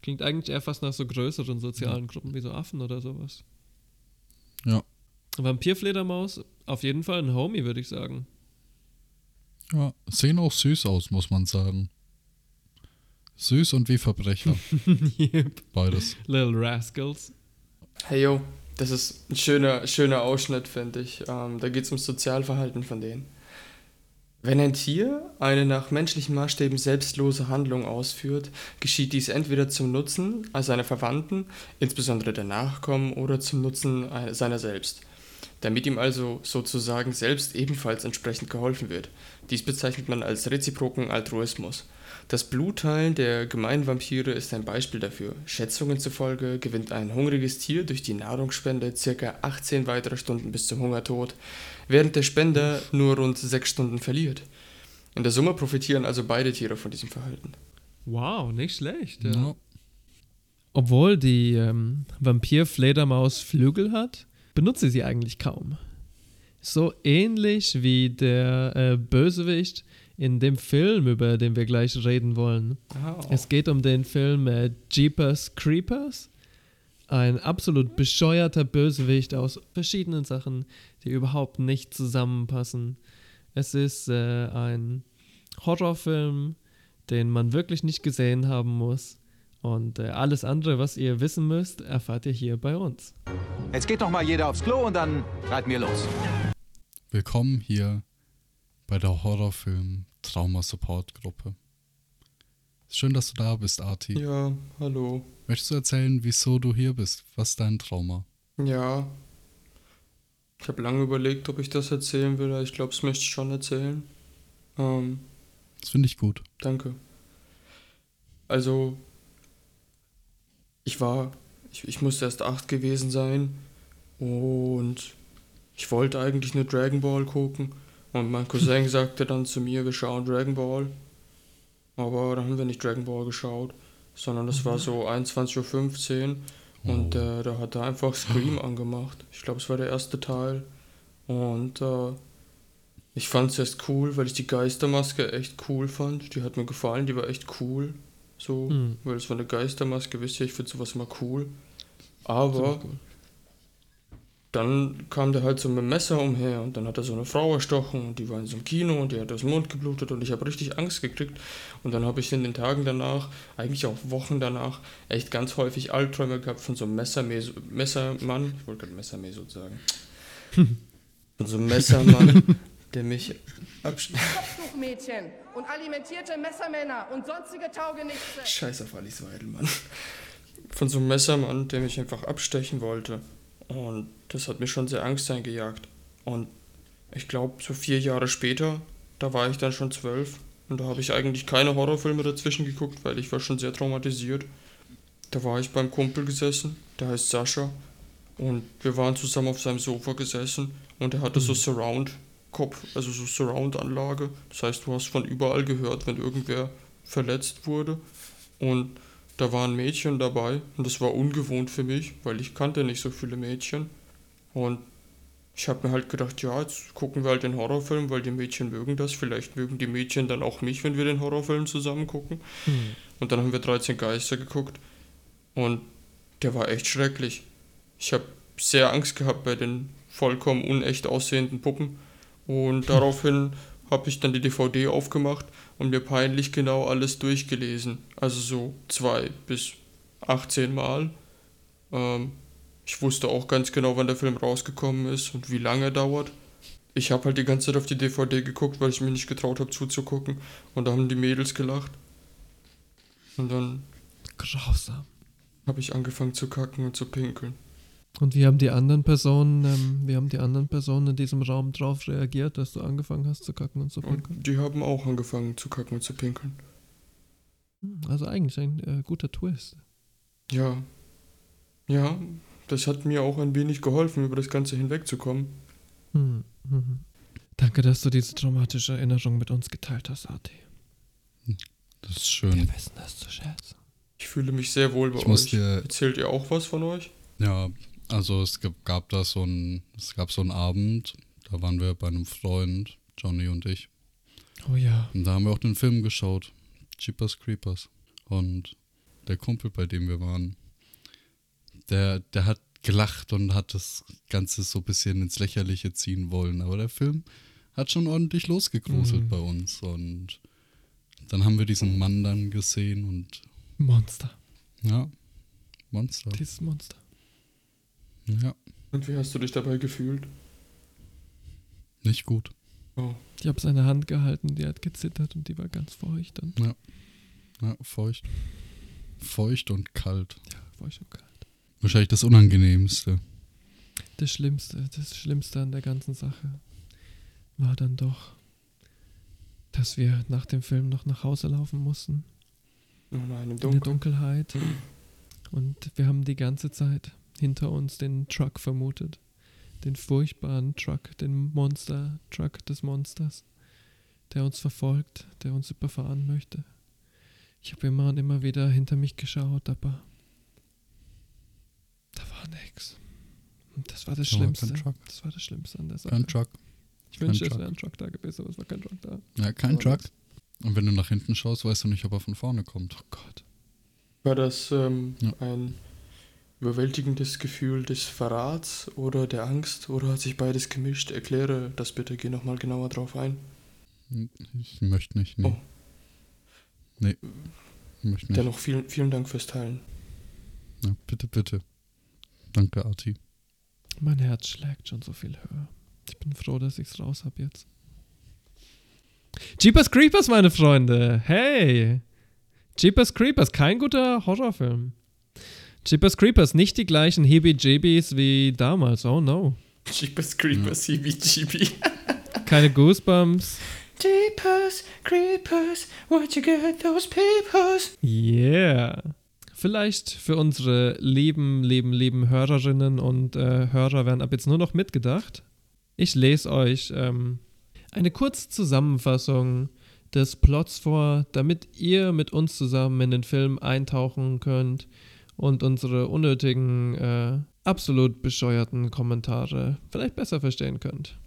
Klingt eigentlich eher fast nach so größeren sozialen Gruppen wie so Affen oder sowas. Ja. Vampirfledermaus, auf jeden Fall ein Homie, würde ich sagen. Ja, sehen auch süß aus, muss man sagen. Süß und wie Verbrecher. Yep. Beides. Little Rascals. Hey yo, das ist ein schöner, schöner Ausschnitt, finde ich. Ähm, da geht es ums Sozialverhalten von denen. Wenn ein Tier eine nach menschlichen Maßstäben selbstlose Handlung ausführt, geschieht dies entweder zum Nutzen seiner Verwandten, insbesondere der Nachkommen, oder zum Nutzen äh, seiner selbst. Damit ihm also sozusagen selbst ebenfalls entsprechend geholfen wird. Dies bezeichnet man als reziproken Altruismus. Das Blutteilen der gemeinen Vampire ist ein Beispiel dafür. Schätzungen zufolge gewinnt ein hungriges Tier durch die Nahrungsspende ca. 18 weitere Stunden bis zum Hungertod, während der Spender nur rund 6 Stunden verliert. In der Summe profitieren also beide Tiere von diesem Verhalten. Wow, nicht schlecht. Ja. Ja. Obwohl die ähm, Vampir-Fledermaus Flügel hat, benutzt sie sie eigentlich kaum. So ähnlich wie der äh, Bösewicht in dem Film, über den wir gleich reden wollen. Oh. Es geht um den Film äh, Jeepers Creepers. Ein absolut bescheuerter Bösewicht aus verschiedenen Sachen, die überhaupt nicht zusammenpassen. Es ist äh, ein Horrorfilm, den man wirklich nicht gesehen haben muss. Und äh, alles andere, was ihr wissen müsst, erfahrt ihr hier bei uns. Jetzt geht doch mal jeder aufs Klo und dann reiten wir los. Willkommen hier bei der Horrorfilm Trauma Support Gruppe. Schön, dass du da bist, Arti. Ja, hallo. Möchtest du erzählen, wieso du hier bist? Was ist dein Trauma? Ja. Ich habe lange überlegt, ob ich das erzählen will. aber Ich glaube, das möchte ich schon erzählen. Ähm, Das finde ich gut. Danke. Also, ich war, ich, ich musste erst acht gewesen sein und ich wollte eigentlich nur Dragon Ball gucken und mein Cousin sagte dann zu mir, wir schauen Dragon Ball. Aber dann haben wir nicht Dragon Ball geschaut, sondern das war so 21.15 Uhr und äh, da hat er einfach Scream angemacht. Ich glaube, es war der erste Teil. Und äh, ich fand es erst cool, weil ich die Geistermaske echt cool fand. Die hat mir gefallen, die war echt cool. So, Hm. weil es war eine Geistermaske, wisst ihr, ich finde sowas immer cool. Aber dann kam der halt so mit dem Messer umher und dann hat er so eine Frau erstochen und die war in so einem Kino und die hat aus dem Mund geblutet und ich habe richtig Angst gekriegt. Und dann habe ich in den Tagen danach, eigentlich auch Wochen danach, echt ganz häufig Albträume gehabt von so einem Messermeso, Messermann, ich wollte gerade Messermeso sagen, von so einem Messermann, der mich abschneidet. Kopftuchmädchen und alimentierte Messermänner und sonstige Taugenichtse. Scheiß auf Alice Weidelmann. Von so einem Messermann, der mich einfach abstechen wollte. Und das hat mir schon sehr Angst eingejagt. Und ich glaube, so vier Jahre später, da war ich dann schon zwölf. Und da habe ich eigentlich keine Horrorfilme dazwischen geguckt, weil ich war schon sehr traumatisiert. Da war ich beim Kumpel gesessen, der heißt Sascha. Und wir waren zusammen auf seinem Sofa gesessen und er hatte so Surround-Kopf, also so Surround-Anlage. Das heißt, du hast von überall gehört, wenn irgendwer verletzt wurde. Und da waren Mädchen dabei und das war ungewohnt für mich, weil ich kannte nicht so viele Mädchen. Und ich habe mir halt gedacht, ja, jetzt gucken wir halt den Horrorfilm, weil die Mädchen mögen das. Vielleicht mögen die Mädchen dann auch mich, wenn wir den Horrorfilm zusammen gucken. Und dann haben wir 13 Geister geguckt und der war echt schrecklich. Ich habe sehr Angst gehabt bei den vollkommen unecht aussehenden Puppen und daraufhin habe ich dann die DVD aufgemacht und mir peinlich genau alles durchgelesen. Also so zwei bis 18 Mal. Ähm, ich wusste auch ganz genau, wann der Film rausgekommen ist und wie lange er dauert. Ich habe halt die ganze Zeit auf die DVD geguckt, weil ich mich nicht getraut habe zuzugucken. Und da haben die Mädels gelacht. Und dann Grausam. habe ich angefangen zu kacken und zu pinkeln. Und wie haben die anderen Personen, ähm, wie haben die anderen Personen in diesem Raum drauf reagiert, dass du angefangen hast zu kacken und zu pinkeln? Und die haben auch angefangen zu kacken und zu pinkeln. Also eigentlich ein äh, guter Twist. Ja. Ja, das hat mir auch ein wenig geholfen, über das Ganze hinwegzukommen. Hm, mhm. Danke, dass du diese traumatische Erinnerung mit uns geteilt hast, Arti. Das ist schön. Wir wissen das zu schätzen. Ich fühle mich sehr wohl bei Ich muss euch. dir- Erzählt ihr auch was von euch? Ja, also es gab, gab da so ein, es gab so einen Abend, da waren wir bei einem Freund, Johnny und ich. Oh ja. Und da haben wir auch den Film geschaut, Jeepers Creepers. Und der Kumpel, bei dem wir waren, der, der hat gelacht und hat das Ganze so ein bisschen ins Lächerliche ziehen wollen. Aber der Film hat schon ordentlich losgegruselt Mhm. bei uns. Und Dann haben wir diesen Mann dann gesehen und Monster. ja, Monster. Dieses Monster. Ja, Und wie hast du dich dabei gefühlt? nicht gut. Oh. Ich habe seine Hand gehalten, die hat gezittert und die war ganz feucht. Und Ja. Ja, feucht. Feucht und kalt. ja, feucht und kalt. Wahrscheinlich das Unangenehmste. Das Schlimmste, das Schlimmste an der ganzen Sache war dann doch, dass wir nach dem Film noch nach Hause laufen mussten. Oh nein, im In der Dunkeln. Dunkelheit. Und wir haben die ganze Zeit hinter uns den Truck vermutet. Den furchtbaren Truck, den Monster-Truck des Monsters, der uns verfolgt, der uns überfahren möchte. Ich habe immer und immer wieder hinter mich geschaut, aber da war nix. Und das war das Da Schlimmste. Das war das Schlimmste an der Sache. Kein Truck. Ich wünschte, es wäre ein Truck da gewesen, aber es war kein Truck da. Ja, kein Truck. nix. Und wenn du nach hinten schaust, weißt du nicht, ob er von vorne kommt. Oh Gott. War das ähm, Ja. ein überwältigendes Gefühl des Verrats oder der Angst oder hat sich beides gemischt? Erkläre das bitte, geh nochmal genauer drauf ein. Ich möchte nicht, nee. Oh. Nee. Ich möchte nicht. Dennoch vielen, vielen Dank fürs Teilen. Ja, bitte, bitte. Danke, Arti. Mein Herz schlägt schon so viel höher. Ich bin froh, dass ich's raus hab jetzt. Jeepers Creepers, meine Freunde. Hey. Jeepers Creepers, kein guter Horrorfilm. Jeepers Creepers, nicht die gleichen Heebie-Jeebies wie damals. Oh no. Jeepers Creepers, CBGB. Keine Goosebumps. Jeepers Creepers, what you get those peepers? Yeah. Vielleicht für unsere lieben, lieben, lieben Hörerinnen und äh, Hörer werden ab jetzt nur noch mitgedacht. Ich lese euch ähm, eine kurze Zusammenfassung des Plots vor, damit ihr mit uns zusammen in den Film eintauchen könnt und unsere unnötigen, äh, absolut bescheuerten Kommentare vielleicht besser verstehen könnt.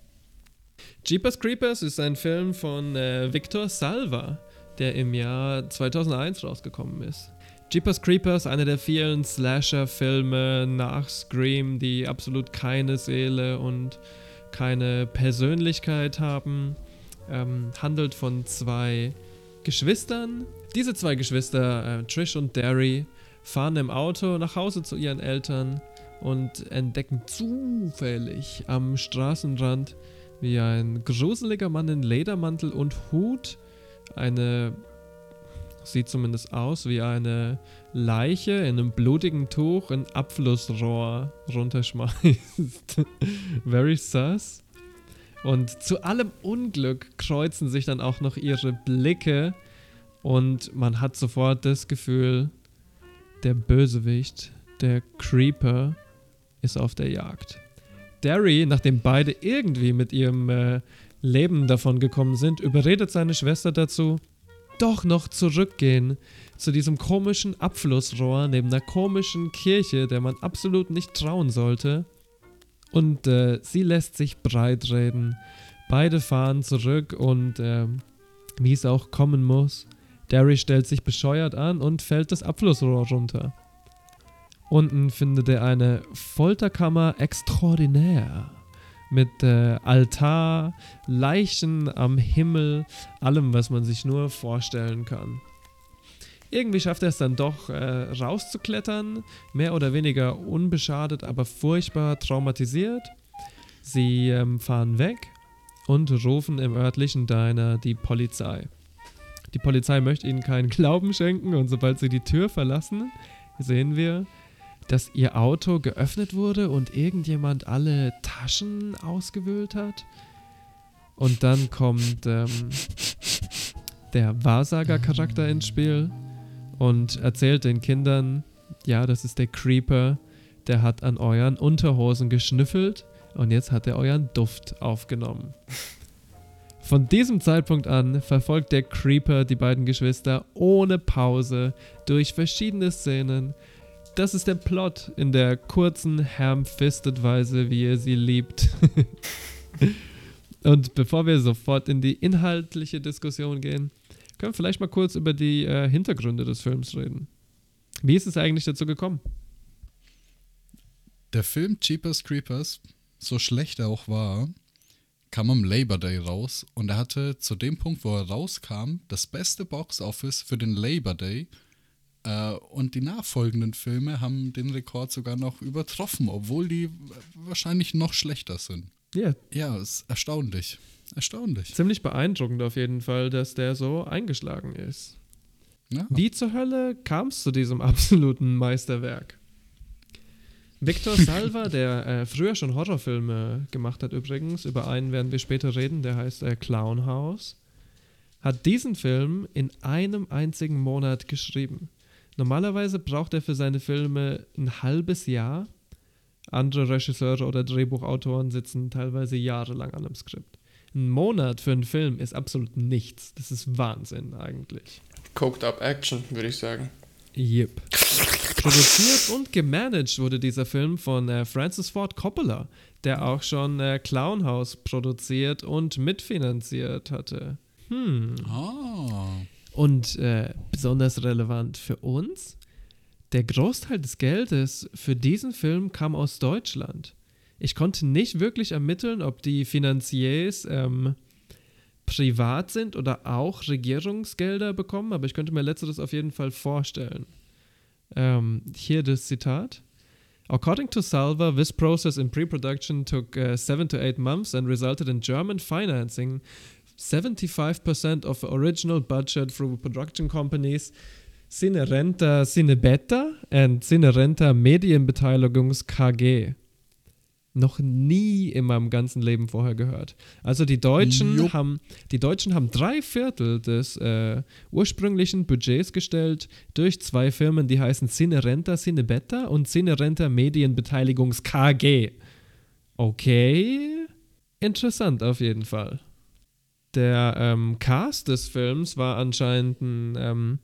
Jeepers Creepers ist ein Film von äh, Victor Salva, der im Jahr 2001 rausgekommen ist. Jeepers Creepers, einer der vielen Slasher-Filme nach Scream, die absolut keine Seele und keine Persönlichkeit haben, ähm, handelt von zwei Geschwistern. Diese zwei Geschwister, äh, Trish und Derry, fahren im Auto nach Hause zu ihren Eltern und entdecken zufällig am Straßenrand, wie ein gruseliger Mann in Ledermantel und Hut eine sieht zumindest aus wie eine Leiche in einem blutigen Tuch ein Abflussrohr runterschmeißt. Very sus. Und zu allem Unglück kreuzen sich dann auch noch ihre Blicke und man hat sofort das Gefühl, der Bösewicht, der Creeper, ist auf der Jagd. Derry, nachdem beide irgendwie mit ihrem äh, Leben davon gekommen sind, überredet seine Schwester dazu, doch noch zurückgehen zu diesem komischen Abflussrohr neben einer komischen Kirche, der man absolut nicht trauen sollte. Und äh, sie lässt sich breitreden. Beide fahren zurück und äh, wie es auch kommen muss, Derry stellt sich bescheuert an und fällt das Abflussrohr runter. Unten findet er eine Folterkammer extraordinaire mit äh, Altar, Leichen am Himmel, allem, was man sich nur vorstellen kann. Irgendwie schafft er es dann doch äh, rauszuklettern, mehr oder weniger unbeschadet, aber furchtbar traumatisiert. Sie ähm, fahren weg und rufen im örtlichen Diner die Polizei. Die Polizei möchte ihnen keinen Glauben schenken und sobald sie die Tür verlassen, sehen wir, dass ihr Auto geöffnet wurde und irgendjemand alle Taschen ausgewühlt hat. Und dann kommt ähm, der Wahrsager-Charakter ins Spiel und erzählt den Kindern, ja, das ist der Creeper, der hat an euren Unterhosen geschnüffelt und jetzt hat er euren Duft aufgenommen. Von diesem Zeitpunkt an verfolgt der Creeper die beiden Geschwister ohne Pause durch verschiedene Szenen. Das ist der Plot in der kurzen, ham-fisted Weise, wie ihr sie liebt. Und bevor wir sofort in die inhaltliche Diskussion gehen, können wir vielleicht mal kurz über die äh, Hintergründe des Films reden. Wie ist es eigentlich dazu gekommen? Der Film Jeepers Creepers, so schlecht er auch war, kam am Labor Day raus und er hatte zu dem Punkt, wo er rauskam, das beste Box Office für den Labor Day. Äh, und die nachfolgenden Filme haben den Rekord sogar noch übertroffen, obwohl die wahrscheinlich noch schlechter sind. Ja. Ja, ist erstaunlich. Erstaunlich. Ziemlich beeindruckend auf jeden Fall, dass der so eingeschlagen ist. Ja. Wie zur Hölle kam es zu diesem absoluten Meisterwerk? Victor Salva, der äh, früher schon Horrorfilme gemacht hat übrigens, über einen werden wir später reden, der heißt äh, Clown House, hat diesen Film in einem einzigen Monat geschrieben. Normalerweise braucht er für seine Filme ein halbes Jahr. Andere Regisseure oder Drehbuchautoren sitzen teilweise jahrelang an einem Skript. Ein Monat für einen Film ist absolut nichts. Das ist Wahnsinn eigentlich. Coked Up Action, würde ich sagen. Yep. Produziert und gemanagt wurde dieser Film von äh, Francis Ford Coppola, der auch schon äh, Clown House produziert und mitfinanziert hatte. Hm. Ah. Und äh, besonders relevant für uns, der Großteil des Geldes für diesen Film kam aus Deutschland. Ich konnte nicht wirklich ermitteln, ob die Finanziers ähm, privat sind oder auch Regierungsgelder bekommen, aber ich könnte mir letzteres auf jeden Fall vorstellen. Um, hier das Zitat. According to Salva, this process in pre-production took uh, seven to eight months and resulted in German financing 75% of original budget through production companies Cinerenta Cinebetta and Cinerenta Medienbeteiligungs KG. Noch nie in meinem ganzen Leben vorher gehört. Also die Deutschen haben die Deutschen haben drei Viertel des äh, ursprünglichen Budgets gestellt durch zwei Firmen, die heißen Cinerenta Cinebetta und Cinerenta Medienbeteiligungs KG. Okay, interessant auf jeden Fall. Der ähm, Cast des Films war anscheinend ein ähm,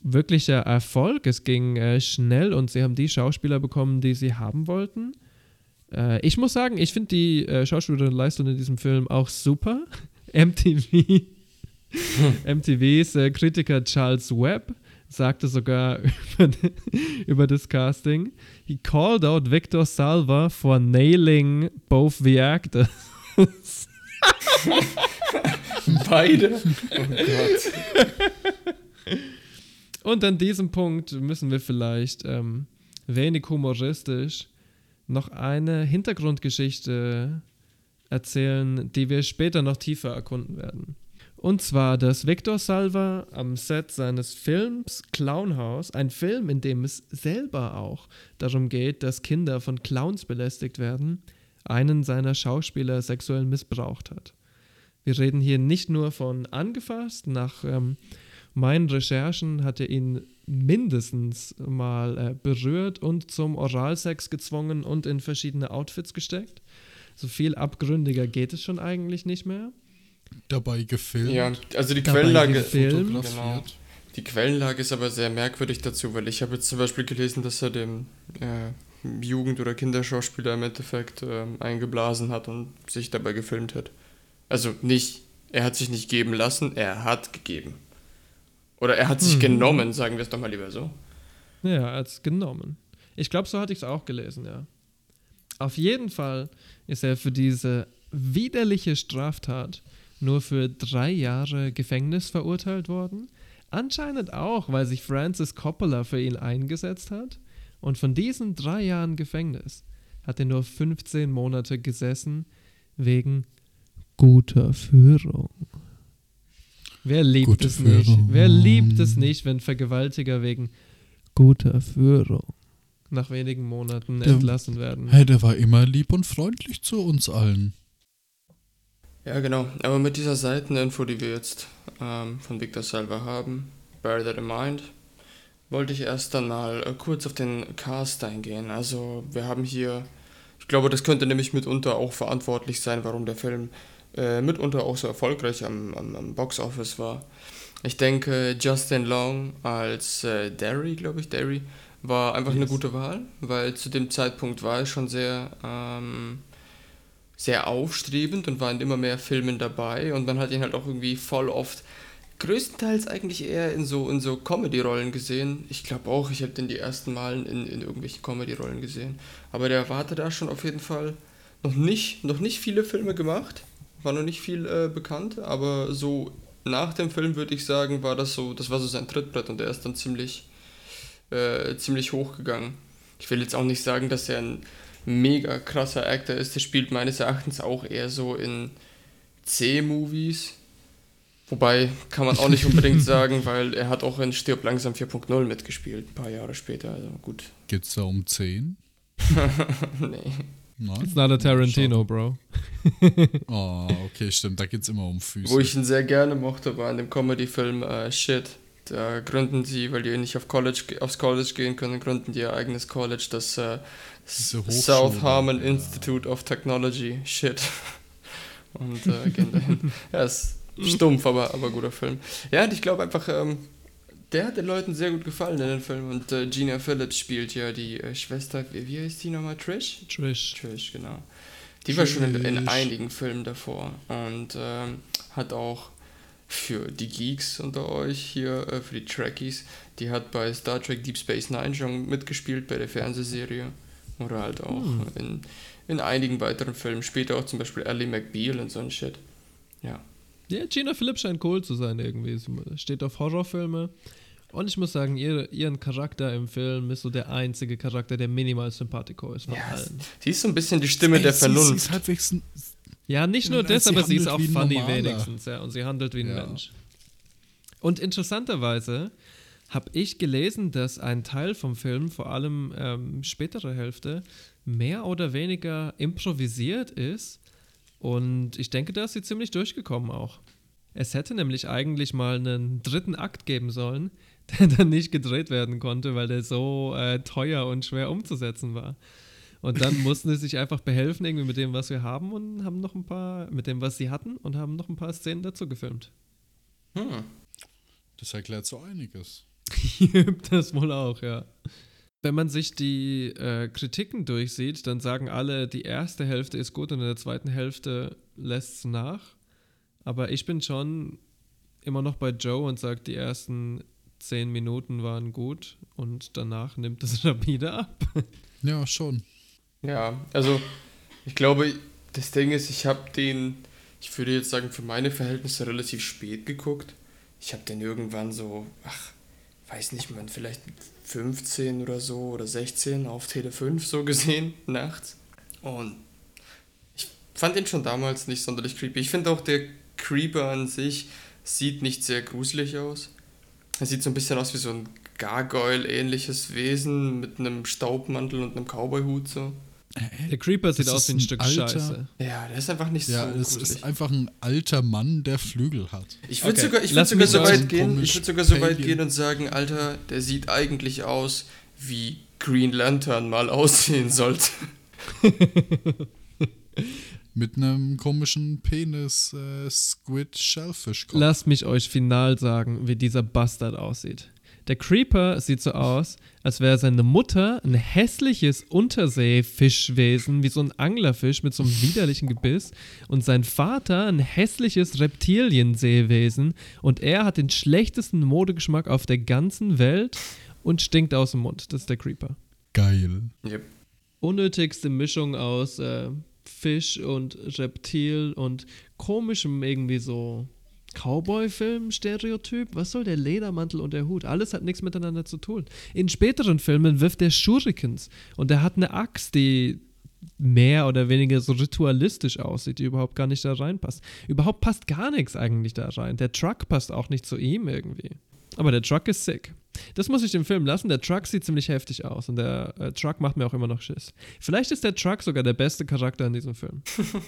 wirklicher Erfolg. Es ging äh, schnell und sie haben die Schauspieler bekommen, die sie haben wollten. Äh, ich muss sagen, ich finde die äh, Schauspielerleistung in diesem Film auch super. MTV, MTVs äh, Kritiker Charles Webb sagte sogar über, über das Casting, he called out Victor Salva for nailing both the actors. Beide? Oh Gott. Und an diesem Punkt müssen wir vielleicht ähm, wenig humoristisch noch eine Hintergrundgeschichte erzählen, die wir später noch tiefer erkunden werden. Und zwar, dass Victor Salva am Set seines Films Clown House, ein Film, in dem es selber auch darum geht, dass Kinder von Clowns belästigt werden, einen seiner Schauspieler sexuell missbraucht hat. Wir reden hier nicht nur von angefasst, nach ähm, meinen Recherchen hat er ihn mindestens mal äh, berührt und zum Oralsex gezwungen und in verschiedene Outfits gesteckt. So viel abgründiger geht es schon eigentlich nicht mehr. Dabei gefilmt. Ja, also die Dabei Quellenlage. gefilmt. Genau. Die Quellenlage ist aber sehr merkwürdig dazu, weil ich habe jetzt zum Beispiel gelesen, dass er dem äh, Jugend- oder Kinderschauspieler im Endeffekt äh, eingeblasen hat und sich dabei gefilmt hat. Also nicht, er hat sich nicht geben lassen, er hat gegeben. Oder er hat sich Mhm. genommen, sagen wir es doch mal lieber so. Ja, als genommen. Ich glaube, so hatte ich es auch gelesen, ja. Auf jeden Fall ist er für diese widerliche Straftat nur für drei Jahre Gefängnis verurteilt worden. Anscheinend auch, weil sich Francis Coppola für ihn eingesetzt hat. Und von diesen drei Jahren Gefängnis hat er nur 15 Monate gesessen wegen guter Führung. Wer liebt Gute es nicht? Führung. Wer liebt es nicht, wenn Vergewaltiger wegen guter Führung nach wenigen Monaten Der- entlassen werden? Hey, der war immer lieb und freundlich zu uns allen. Ja, genau. Aber mit dieser Seiteninfo, die wir jetzt ähm, von Victor Salva haben, bear that in mind, wollte ich erst dann mal äh, kurz auf den Cast eingehen. Also wir haben hier, ich glaube, das könnte nämlich mitunter auch verantwortlich sein, warum der Film äh, mitunter auch so erfolgreich am, am, am Boxoffice war. Ich denke, Justin Long als äh, Derry, glaube ich, Derry, war einfach eine Yes. gute Wahl, weil zu dem Zeitpunkt war er schon sehr, ähm, sehr aufstrebend und war in immer mehr Filmen dabei und man hat ihn halt auch irgendwie voll oft größtenteils eigentlich eher in so in so Comedy-Rollen gesehen. Ich glaube auch, ich habe den die ersten Malen in, in irgendwelchen Comedy-Rollen gesehen. Aber der hatte da schon auf jeden Fall noch nicht, noch nicht viele Filme gemacht. War noch nicht viel äh, bekannt, aber so nach dem Film würde ich sagen, war das so, das war so sein Trittbrett und er ist dann ziemlich, äh, ziemlich hochgegangen. Ich will jetzt auch nicht sagen, dass er ein mega krasser Actor ist. Der spielt meines Erachtens auch eher so in C-Movies. Wobei kann man auch nicht unbedingt sagen, weil er hat auch in Stirb langsam 4.0 mitgespielt, ein paar Jahre später. Also gut. Geht's da um 10? nee. Nein? It's not a Tarantino, bro. oh, okay, stimmt. Da geht's immer um Füße. Wo ich ihn sehr gerne mochte, war in dem Comedy-Film äh, Shit. Da gründen sie, weil die nicht auf College, aufs College gehen können, gründen die ihr eigenes College, das äh, South Harmon ja. Institute of Technology. Shit. Und äh, gehen dahin. ja, ist stumpf, aber, aber guter Film. Ja, und ich glaube einfach, ähm, der hat den Leuten sehr gut gefallen in dem Film. Und äh, Gina Phillips spielt ja die äh, Schwester, wie, wie heißt die nochmal? Trish? Trish. Trish, genau. Die Trish. war schon in, in, einigen Filmen davor und ähm, hat auch für die Geeks unter euch hier, äh, für die Trekkies, die hat bei Star Trek Deep Space Nine schon mitgespielt bei der Fernsehserie. Oder halt auch hm. in, in einigen weiteren Filmen. Später auch zum Beispiel Ellie McBeal und so ein Shit. Ja. Ja, Gina Phillips scheint cool zu sein irgendwie. Sie steht auf Horrorfilme. Und ich muss sagen, ihr, ihren Charakter im Film ist so der einzige Charakter, der minimal sympathico ist von ja, allen. Sie ist so ein bisschen die Stimme der Vernunft. Sie ist ja, nicht nur das, aber sie ist auch funny wenigstens, ja. Und sie handelt wie ein ja. Mensch. Und interessanterweise habe ich gelesen, dass ein Teil vom Film, vor allem ähm, spätere Hälfte, mehr oder weniger improvisiert ist. Und ich denke, da ist sie ziemlich durchgekommen auch. Es hätte nämlich eigentlich mal einen dritten Akt geben sollen, der dann nicht gedreht werden konnte, weil der so äh, teuer und schwer umzusetzen war. Und dann mussten sie sich einfach behelfen irgendwie mit dem, was wir haben und haben noch ein paar, mit dem, was sie hatten und haben noch ein paar Szenen dazu gefilmt. Hm. Das erklärt so einiges. das wohl auch, ja. Wenn man sich die äh, Kritiken durchsieht, dann sagen alle, die erste Hälfte ist gut und in der zweiten Hälfte lässt es nach. Aber ich bin schon immer noch bei Joe und sage, die ersten zehn Minuten waren gut und danach nimmt es rapide ab. Ja, schon. Ja, also ich glaube, das Ding ist, ich habe den, ich würde jetzt sagen, für meine Verhältnisse relativ spät geguckt. Ich habe den irgendwann so, ach, weiß nicht, man vielleicht 15 oder so oder 16 auf Tele 5 so gesehen, nachts. Und ich fand den schon damals nicht sonderlich creepy. Ich finde auch, der Creeper an sich sieht nicht sehr gruselig aus. Er sieht so ein bisschen aus wie so ein Gargoyle-ähnliches Wesen mit einem Staubmantel und einem Cowboy-Hut so. Der Creeper sieht aus wie ein, Stück alter, Scheiße. Ja, der ist einfach nicht ja, so. es ist einfach ein alter Mann, der Flügel hat. Ich würde okay. sogar, ich würd sogar so weit gehen, ich würde sogar so weit gehen und sagen, Alter, der sieht eigentlich aus, wie Green Lantern mal aussehen sollte. Mit einem komischen Penis äh, Squid Shellfish. -Kopf. Lasst mich euch final sagen, wie dieser Bastard aussieht. Der Creeper sieht so aus, als wäre seine Mutter ein hässliches Unterseefischwesen, wie so ein Anglerfisch mit so einem widerlichen Gebiss. Und sein Vater ein hässliches Reptilienseewesen. Und er hat den schlechtesten Modegeschmack auf der ganzen Welt und stinkt aus dem Mund. Das ist der Creeper. Geil. Yep. Unnötigste Mischung aus äh, Fisch und Reptil und komischem irgendwie so Cowboy-Film-Stereotyp? Was soll der Ledermantel und der Hut? Alles hat nichts miteinander zu tun. In späteren Filmen wirft er Shurikens und er hat eine Axt, die mehr oder weniger so ritualistisch aussieht, die überhaupt gar nicht da reinpasst. Überhaupt passt gar nichts eigentlich da rein. Der Truck passt auch nicht zu ihm irgendwie. Aber der Truck ist sick. Das muss ich dem Film lassen. Der Truck sieht ziemlich heftig aus und der äh, Truck macht mir auch immer noch Schiss. Vielleicht ist der Truck sogar der beste Charakter in diesem Film.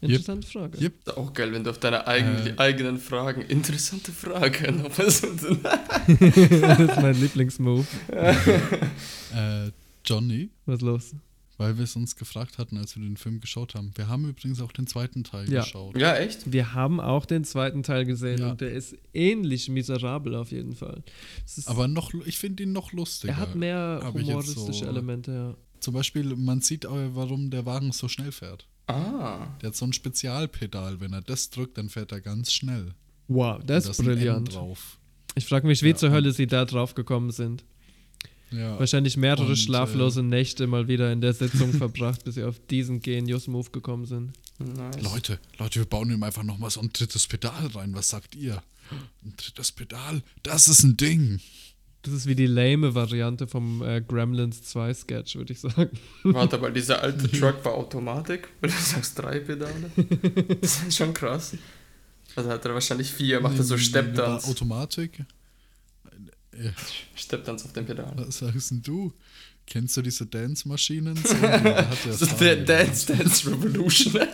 Interessante yep. Frage. Yep. Auch geil, wenn du auf deine eigen, äh. eigenen Fragen interessante Fragen Das ist mein Lieblingsmove. äh, Johnny. Was ist los? Weil wir es uns gefragt hatten, als wir den Film geschaut haben. Wir haben übrigens auch den zweiten Teil ja. geschaut. Ja, echt? Wir haben auch den zweiten Teil gesehen ja. und der ist ähnlich miserabel auf jeden Fall. Aber noch, ich finde ihn noch lustiger. Er hat mehr humoristische so, Elemente, ja. Zum Beispiel, man sieht, warum der Wagen so schnell fährt. Ah. Der hat so ein Spezialpedal. Wenn er das drückt, dann fährt er ganz schnell. Wow, das ist brillant. Ich frage mich, wie ja, zur Hölle sie da drauf gekommen sind. Ja. Wahrscheinlich mehrere Und, äh, schlaflose Nächte mal wieder in der Sitzung verbracht, bis sie auf diesen Genius-Move gekommen sind. Nice. Leute, Leute, wir bauen ihm einfach nochmal so ein drittes Pedal rein. Was sagt ihr? Ein drittes Pedal? Das ist ein Ding. Das ist wie die lame Variante vom äh, Gremlins 2 Sketch, würde ich sagen. Warte mal, dieser alte Truck war Automatik, weil du sagst drei Pedale. Das ist schon krass. Also hat er wahrscheinlich vier, macht er so War Steppdance. Automatik? Ja, Steppdance auf dem Pedal. was sagst denn du? Kennst du diese Dance-Maschinen? So, der Dance Dance Revolution.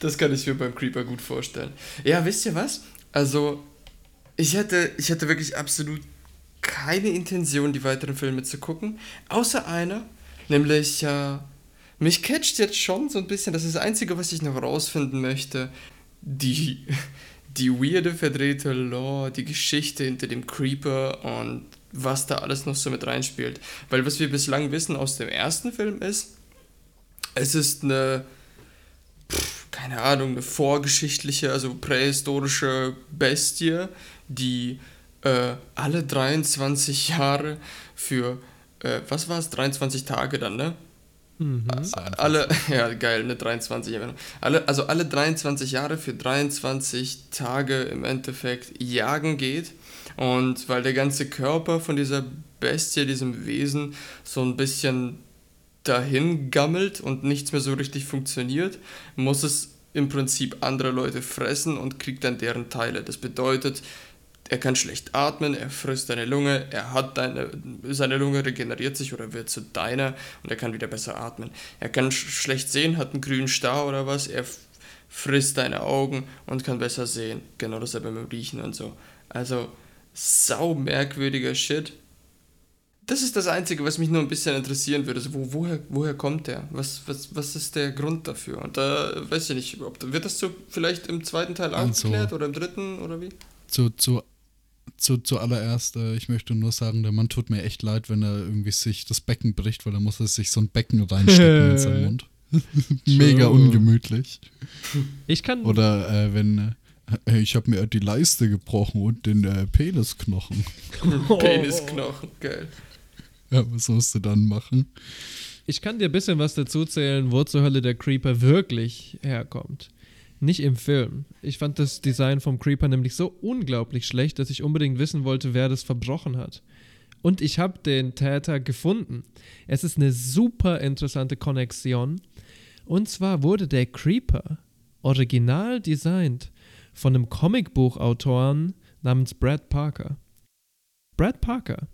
das kann ich mir beim Creeper gut vorstellen. Ja, wisst ihr was? Also, ich hätte, ich hätte wirklich absolut keine Intention, die weiteren Filme zu gucken, außer einer, nämlich, äh, mich catcht jetzt schon so ein bisschen, das ist das Einzige, was ich noch rausfinden möchte, die, die weirde, verdrehte Lore, die Geschichte hinter dem Creeper und was da alles noch so mit reinspielt. Weil was wir bislang wissen aus dem ersten Film ist, es ist eine, pff, keine Ahnung, eine vorgeschichtliche, also prähistorische Bestie, die äh, alle 23 Jahre für, äh, was war es, 23 Tage dann, ne? Alle, ja geil, eine 23 Jahre. Alle, also alle 23 Jahre für 23 Tage im Endeffekt jagen geht. Und weil der ganze Körper von dieser Bestie, diesem Wesen, so ein bisschen dahin gammelt und nichts mehr so richtig funktioniert, muss es im Prinzip andere Leute fressen und kriegt dann deren Teile. Das bedeutet, er kann schlecht atmen, er frisst deine Lunge, er hat deine, seine Lunge regeneriert sich oder wird zu deiner und er kann wieder besser atmen. Er kann sch schlecht sehen, hat einen grünen Star oder was, er frisst deine Augen und kann besser sehen. Genau dasselbe mit dem Riechen und so. Also, sau merkwürdiger Shit. Das ist das Einzige, was mich nur ein bisschen interessieren würde. Also, wo, woher, woher kommt der? Was, was, was ist der Grund dafür? Und da weiß ich nicht, ob, wird das so vielleicht im zweiten Teil Also- aufgeklärt oder im dritten oder wie? Zu, zu, zu, zuallererst, äh, ich möchte nur sagen, der Mann tut mir echt leid, wenn er irgendwie sich das Becken bricht, weil er muss er sich so ein Becken reinstecken in seinen Mund. Mega ungemütlich. Ich kann. Oder äh, wenn äh, ich habe mir die Leiste gebrochen und den äh, Penisknochen. Penisknochen, geil. Ja, was musst du dann machen? Ich kann dir ein bisschen was dazu zählen, wo zur Hölle der Creeper wirklich herkommt. Nicht im Film. Ich fand das Design vom Creeper nämlich so unglaublich schlecht, dass ich unbedingt wissen wollte, wer das verbrochen hat. Und ich habe den Täter gefunden. Es ist eine super interessante Konnexion. Und zwar wurde der Creeper original designt von einem Comicbuchautoren namens Brad Parker. Brad Parker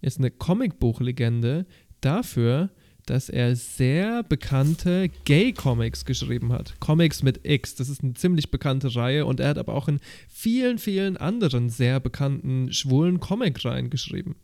ist eine Comicbuchlegende dafür, dass er sehr bekannte Gay-Comics geschrieben hat. Comics mit X, das ist eine ziemlich bekannte Reihe und er hat aber auch in vielen, vielen anderen sehr bekannten schwulen Comic-Reihen geschrieben.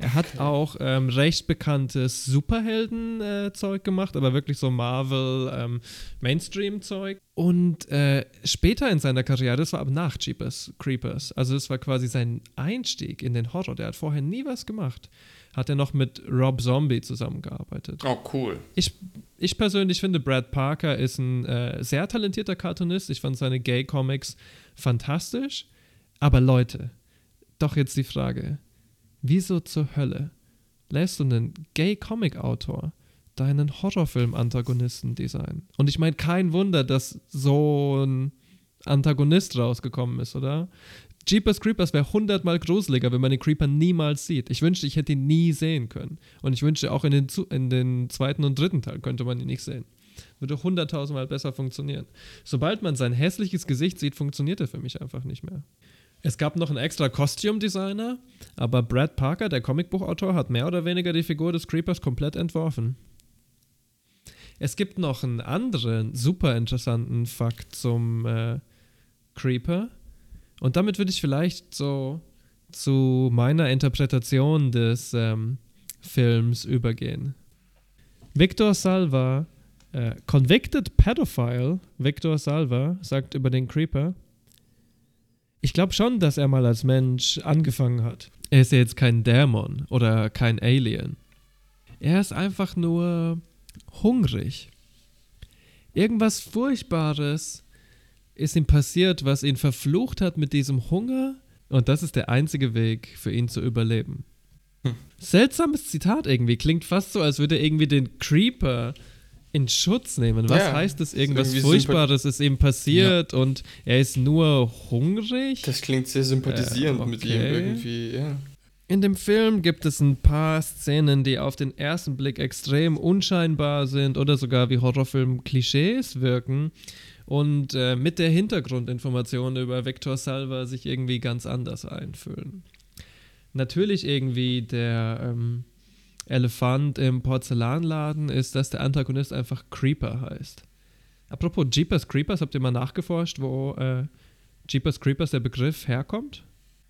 Er hat auch ähm, recht bekanntes Superhelden-Zeug gemacht, aber wirklich so Marvel, ähm, Mainstream-Zeug. Und äh, später in seiner Karriere, das war aber nach Jeepers Creepers, also das war quasi sein Einstieg in den Horror. Der hat vorher nie was gemacht. Hat er noch mit Rob Zombie zusammengearbeitet. Oh, cool. Ich, ich persönlich finde, Brad Parker ist ein äh, sehr talentierter Cartoonist. Ich fand seine Gay-Comics fantastisch. Aber Leute, doch jetzt die Frage: Wieso zur Hölle lässt du einen Gay-Comic-Autor deinen Horrorfilm-Antagonisten designen? Und ich meine, kein Wunder, dass so ein Antagonist rausgekommen ist, oder? Jeepers Creepers wäre hundertmal gruseliger, wenn man den Creeper niemals sieht. Ich wünschte, ich hätte ihn nie sehen können. Und ich wünschte, auch in den, in den zweiten und dritten Teil könnte man ihn nicht sehen. Würde hunderttausendmal besser funktionieren. Sobald man sein hässliches Gesicht sieht, funktioniert er für mich einfach nicht mehr. Es gab noch einen extra Costume-Designer, aber Brad Parker, der Comicbuchautor, hat mehr oder weniger die Figur des Creepers komplett entworfen. Es gibt noch einen anderen super interessanten Fakt zum äh, Creeper. Und damit würde ich vielleicht so zu meiner Interpretation des ähm, Films übergehen. Victor Salva, äh, Convicted Pedophile, Victor Salva, sagt über den Creeper, ich glaube schon, dass er mal als Mensch angefangen hat. Er ist ja jetzt kein Dämon oder kein Alien. Er ist einfach nur hungrig. Irgendwas Furchtbares ist ihm passiert, was ihn verflucht hat mit diesem Hunger. Und das ist der einzige Weg für ihn zu überleben. Seltsames Zitat irgendwie. Klingt fast so, als würde er irgendwie den Creeper in Schutz nehmen. Was Ja, heißt das? Irgendwas Furchtbares ist ihm passiert und er ist nur hungrig? Das klingt sehr sympathisierend Äh, mit ihm okay. irgendwie, ja. In dem Film gibt es ein paar Szenen, die auf den ersten Blick extrem unscheinbar sind oder sogar wie Horrorfilm-Klischees wirken und äh, mit der Hintergrundinformation über Victor Salva sich irgendwie ganz anders einfühlen. Natürlich irgendwie der ähm, Elefant im Porzellanladen ist, dass der Antagonist einfach Creeper heißt. Apropos Jeepers Creepers, habt ihr mal nachgeforscht, wo äh, Jeepers Creepers der Begriff herkommt?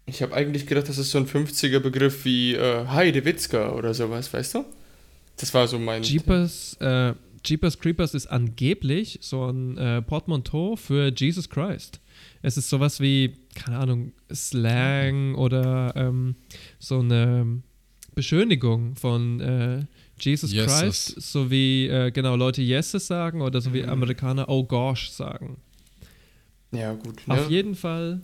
Ich habe eigentlich gedacht, das ist so ein 50er-Begriff wie äh, Heide Witzka oder sowas, weißt du? Das war so mein. Jeepers, äh, Jeepers Creepers ist angeblich so ein äh, Portmanteau für Jesus Christ. Es ist sowas wie, keine Ahnung, Slang oder ähm, so eine Beschönigung von äh, Jesus Yeses. Christ, so wie äh, genau Leute Yeses sagen oder so wie Mhm. Amerikaner Oh gosh sagen. Ja, gut. Auf ne? jeden Fall,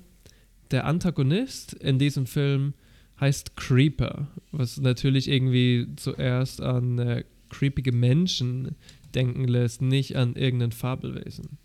der Antagonist in diesem Film heißt Creeper, was natürlich irgendwie zuerst an äh, creepige Menschen denken lässt, nicht an irgendein Fabelwesen.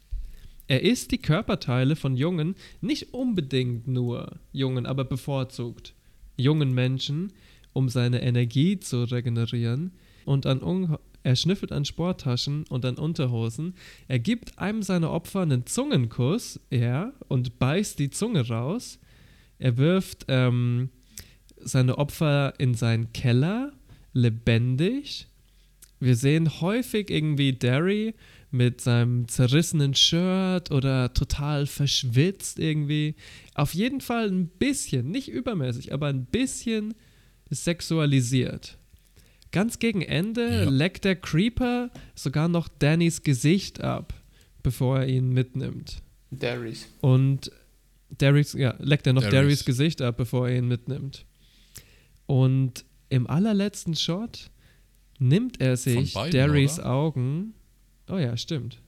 Er isst die Körperteile von jungen, nicht unbedingt nur jungen, aber bevorzugt jungen Menschen, um seine Energie zu regenerieren und an Un er schnüffelt an Sporttaschen und an Unterhosen. Er gibt einem seiner Opfer einen Zungenkuss, er, und beißt die Zunge raus. Er wirft ähm, seine Opfer in seinen Keller, lebendig. Wir sehen häufig irgendwie Derry mit seinem zerrissenen Shirt oder total verschwitzt irgendwie. Auf jeden Fall ein bisschen, nicht übermäßig, aber ein bisschen sexualisiert. Ganz gegen Ende leckt der Creeper sogar noch Dannys Gesicht ab, bevor er ihn mitnimmt. Darys. Und Darrys, ja, leckt er noch. Darrys Gesicht ab, bevor er ihn mitnimmt. Und im allerletzten Shot nimmt er sich beiden, oder? Augen. Oh ja, stimmt.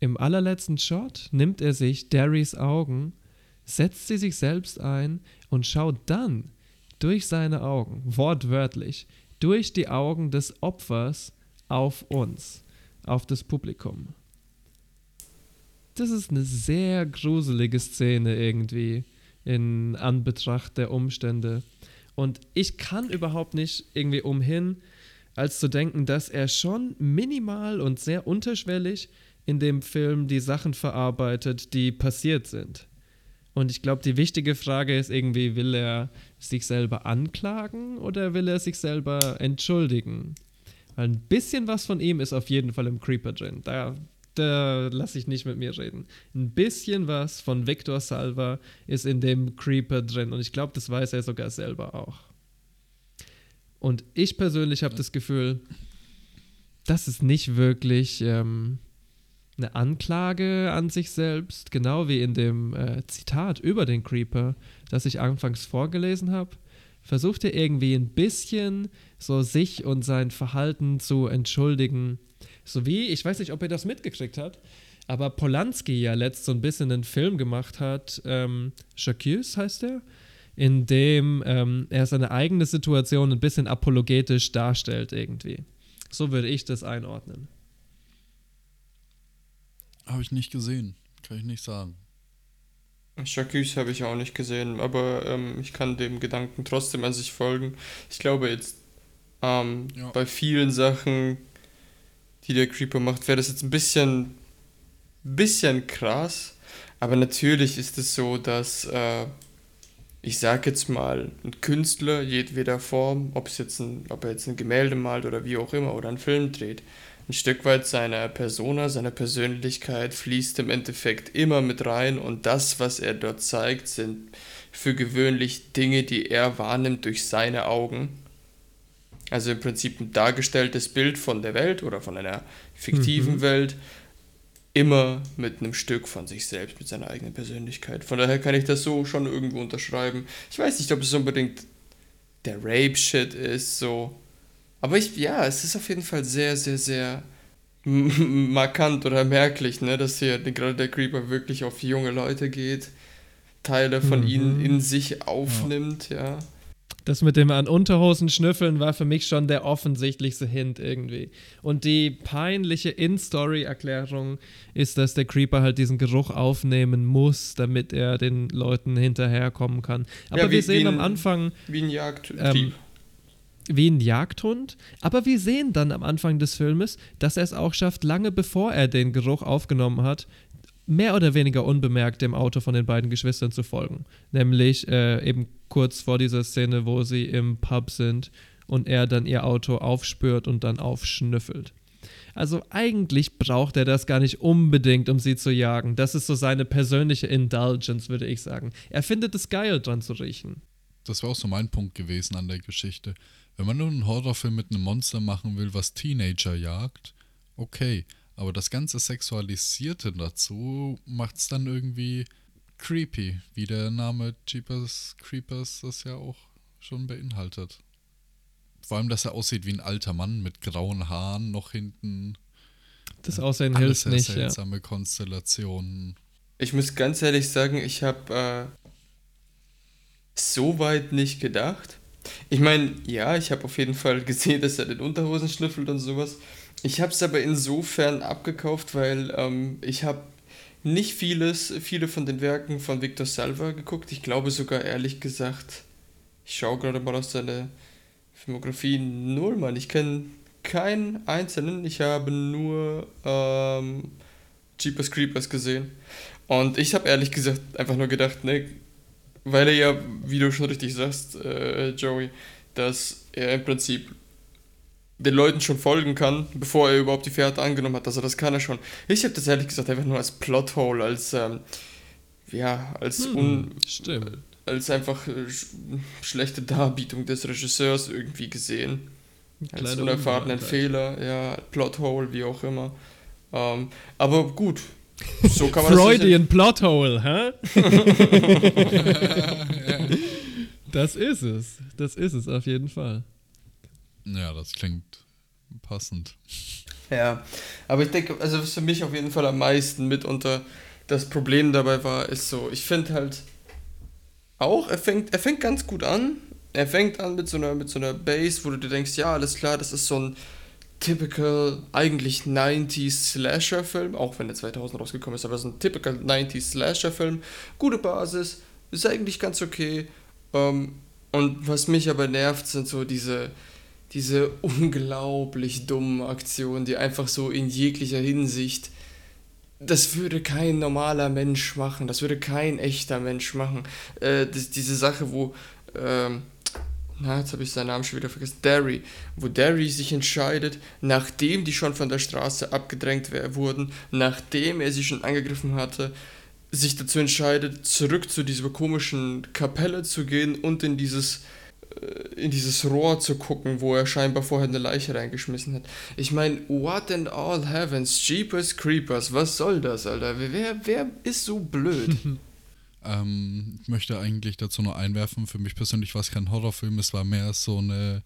Im allerletzten Shot nimmt er sich Darrys Augen, setzt sie sich selbst ein und schaut dann durch seine Augen, wortwörtlich, durch die Augen des Opfers auf uns, auf das Publikum. Das ist eine sehr gruselige Szene irgendwie in Anbetracht der Umstände. Und ich kann überhaupt nicht irgendwie umhin, als zu denken, dass er schon minimal und sehr unterschwellig in dem Film die Sachen verarbeitet, die passiert sind. Und ich glaube, die wichtige Frage ist irgendwie, will er sich selber anklagen oder will er sich selber entschuldigen? Weil ein bisschen was von ihm ist auf jeden Fall im Creeper drin. Da, da lasse ich nicht mit mir reden. Ein bisschen was von Victor Salva ist in dem Creeper drin. Und ich glaube, das weiß er sogar selber auch. Und ich persönlich habe das Gefühl, das ist nicht wirklich ähm, eine Anklage an sich selbst, genau wie in dem äh, Zitat über den Creeper, das ich anfangs vorgelesen habe, versucht er irgendwie ein bisschen so sich und sein Verhalten zu entschuldigen. So wie, ich weiß nicht, ob ihr das mitgekriegt habt, aber Polanski ja letzt so ein bisschen einen Film gemacht hat, ähm, Jacques heißt er, in dem ähm, er seine eigene Situation ein bisschen apologetisch darstellt irgendwie. So würde ich das einordnen. Habe ich nicht gesehen. Kann ich nicht sagen. Jacques habe ich auch nicht gesehen, aber ähm, ich kann dem Gedanken trotzdem an sich folgen. Ich glaube jetzt ähm, bei vielen Sachen, die der Creeper macht, wäre das jetzt ein bisschen, bisschen krass. Aber natürlich ist es so, dass äh, ich sage jetzt mal, ein Künstler jedweder Form, ob es jetzt ein, ob er jetzt ein Gemälde malt oder wie auch immer oder einen Film dreht, ein Stück weit seiner Persona, seiner Persönlichkeit fließt im Endeffekt immer mit rein und das, was er dort zeigt, sind für gewöhnlich Dinge, die er wahrnimmt durch seine Augen. Also im Prinzip ein dargestelltes Bild von der Welt oder von einer fiktiven Mhm. Welt, immer mit einem Stück von sich selbst, mit seiner eigenen Persönlichkeit. Von daher kann ich das so schon irgendwo unterschreiben. Ich weiß nicht, ob es unbedingt der Rape-Shit ist, so. Aber ich, ja, es ist auf jeden Fall sehr, sehr, sehr markant oder merklich, ne, dass hier gerade der Creeper wirklich auf junge Leute geht, Teile von Mhm. ihnen in sich aufnimmt, ja. Das mit dem an Unterhosen schnüffeln war für mich schon der offensichtlichste Hint irgendwie. Und die peinliche In-Story-Erklärung ist, dass der Creeper halt diesen Geruch aufnehmen muss, damit er den Leuten hinterherkommen kann. Aber Ja, wie- wir sehen wie am ein- Anfang. Wie ein Jagdtrieb. Ähm, wie ein Jagdhund. Aber wir sehen dann am Anfang des Filmes, dass er es auch schafft, lange bevor er den Geruch aufgenommen hat, mehr oder weniger unbemerkt dem Auto von den beiden Geschwistern zu folgen. Nämlich äh, eben kurz vor dieser Szene, wo sie im Pub sind und er dann ihr Auto aufspürt und dann aufschnüffelt. Also eigentlich braucht er das gar nicht unbedingt, um sie zu jagen. Das ist so seine persönliche Indulgence, würde ich sagen. Er findet es geil, dran zu riechen. Das war auch so mein Punkt gewesen an der Geschichte. Wenn man nur einen Horrorfilm mit einem Monster machen will, was Teenager jagt, okay. Aber das ganze Sexualisierte dazu macht es dann irgendwie creepy, wie der Name Jeepers Creepers das ja auch schon beinhaltet. Vor allem, dass er aussieht wie ein alter Mann mit grauen Haaren, noch hinten. Das Aussehen Alles hilft sehr nicht, ja. seltsame Konstellationen. Ich muss ganz ehrlich sagen, ich habe äh, so weit nicht gedacht. Ich meine, ja, ich habe auf jeden Fall gesehen, dass er den Unterhosen schnüffelt und sowas. Ich habe es aber insofern abgekauft, weil ähm, ich habe nicht vieles, viele von den Werken von Victor Salva geguckt. Ich glaube sogar ehrlich gesagt, ich schaue gerade mal auf seine Filmografie null, Mann. Ich kenne keinen einzelnen. Ich habe nur ähm, Jeepers Creepers gesehen. Und ich habe ehrlich gesagt einfach nur gedacht, ne, weil er ja, wie du schon richtig sagst, äh, Joey, dass er im Prinzip den Leuten schon folgen kann, bevor er überhaupt die Fährte angenommen hat. Also das kann er schon. Ich habe das ehrlich gesagt einfach nur als Plothole, als ähm, ja, als Hm, un stimmt. als einfach äh, sch schlechte Darbietung des Regisseurs irgendwie gesehen. Als unerfahrenen Ungereimtheit. Fehler, ja, Plothole, wie auch immer. Ähm, aber gut, so kann man Freudian Plothole, hä? das ist es. Das ist es auf jeden Fall. Ja, das klingt passend. Ja, aber ich denke, also was für mich auf jeden Fall am meisten mitunter das Problem dabei war, ist so, ich finde halt auch, er fängt, er fängt ganz gut an. Er fängt an mit so einer, mit so einer Base, wo du dir denkst, ja, alles klar, das ist so ein typical, eigentlich 90s Slasher-Film, auch wenn der 2000 rausgekommen ist, aber so ein typical 90s Slasher-Film. Gute Basis, ist eigentlich ganz okay. Ähm, und was mich aber nervt, sind so diese, diese unglaublich dummen Aktionen, die einfach so in jeglicher Hinsicht, das würde kein normaler Mensch machen, das würde kein echter Mensch machen. Äh, das, diese Sache, wo, ähm, na, jetzt habe ich seinen Namen schon wieder vergessen, Derry, wo Derry sich entscheidet, nachdem die schon von der Straße abgedrängt wurden, nachdem er sie schon angegriffen hatte, sich dazu entscheidet, zurück zu dieser komischen Kapelle zu gehen und in dieses äh, in dieses Rohr zu gucken, wo er scheinbar vorher eine Leiche reingeschmissen hat. Ich meine, what in all heavens, Jeepers Creepers, was soll das, Alter? Wer, wer ist so blöd? Ähm, ich möchte eigentlich dazu nur einwerfen, für mich persönlich war es kein Horrorfilm, es war mehr so eine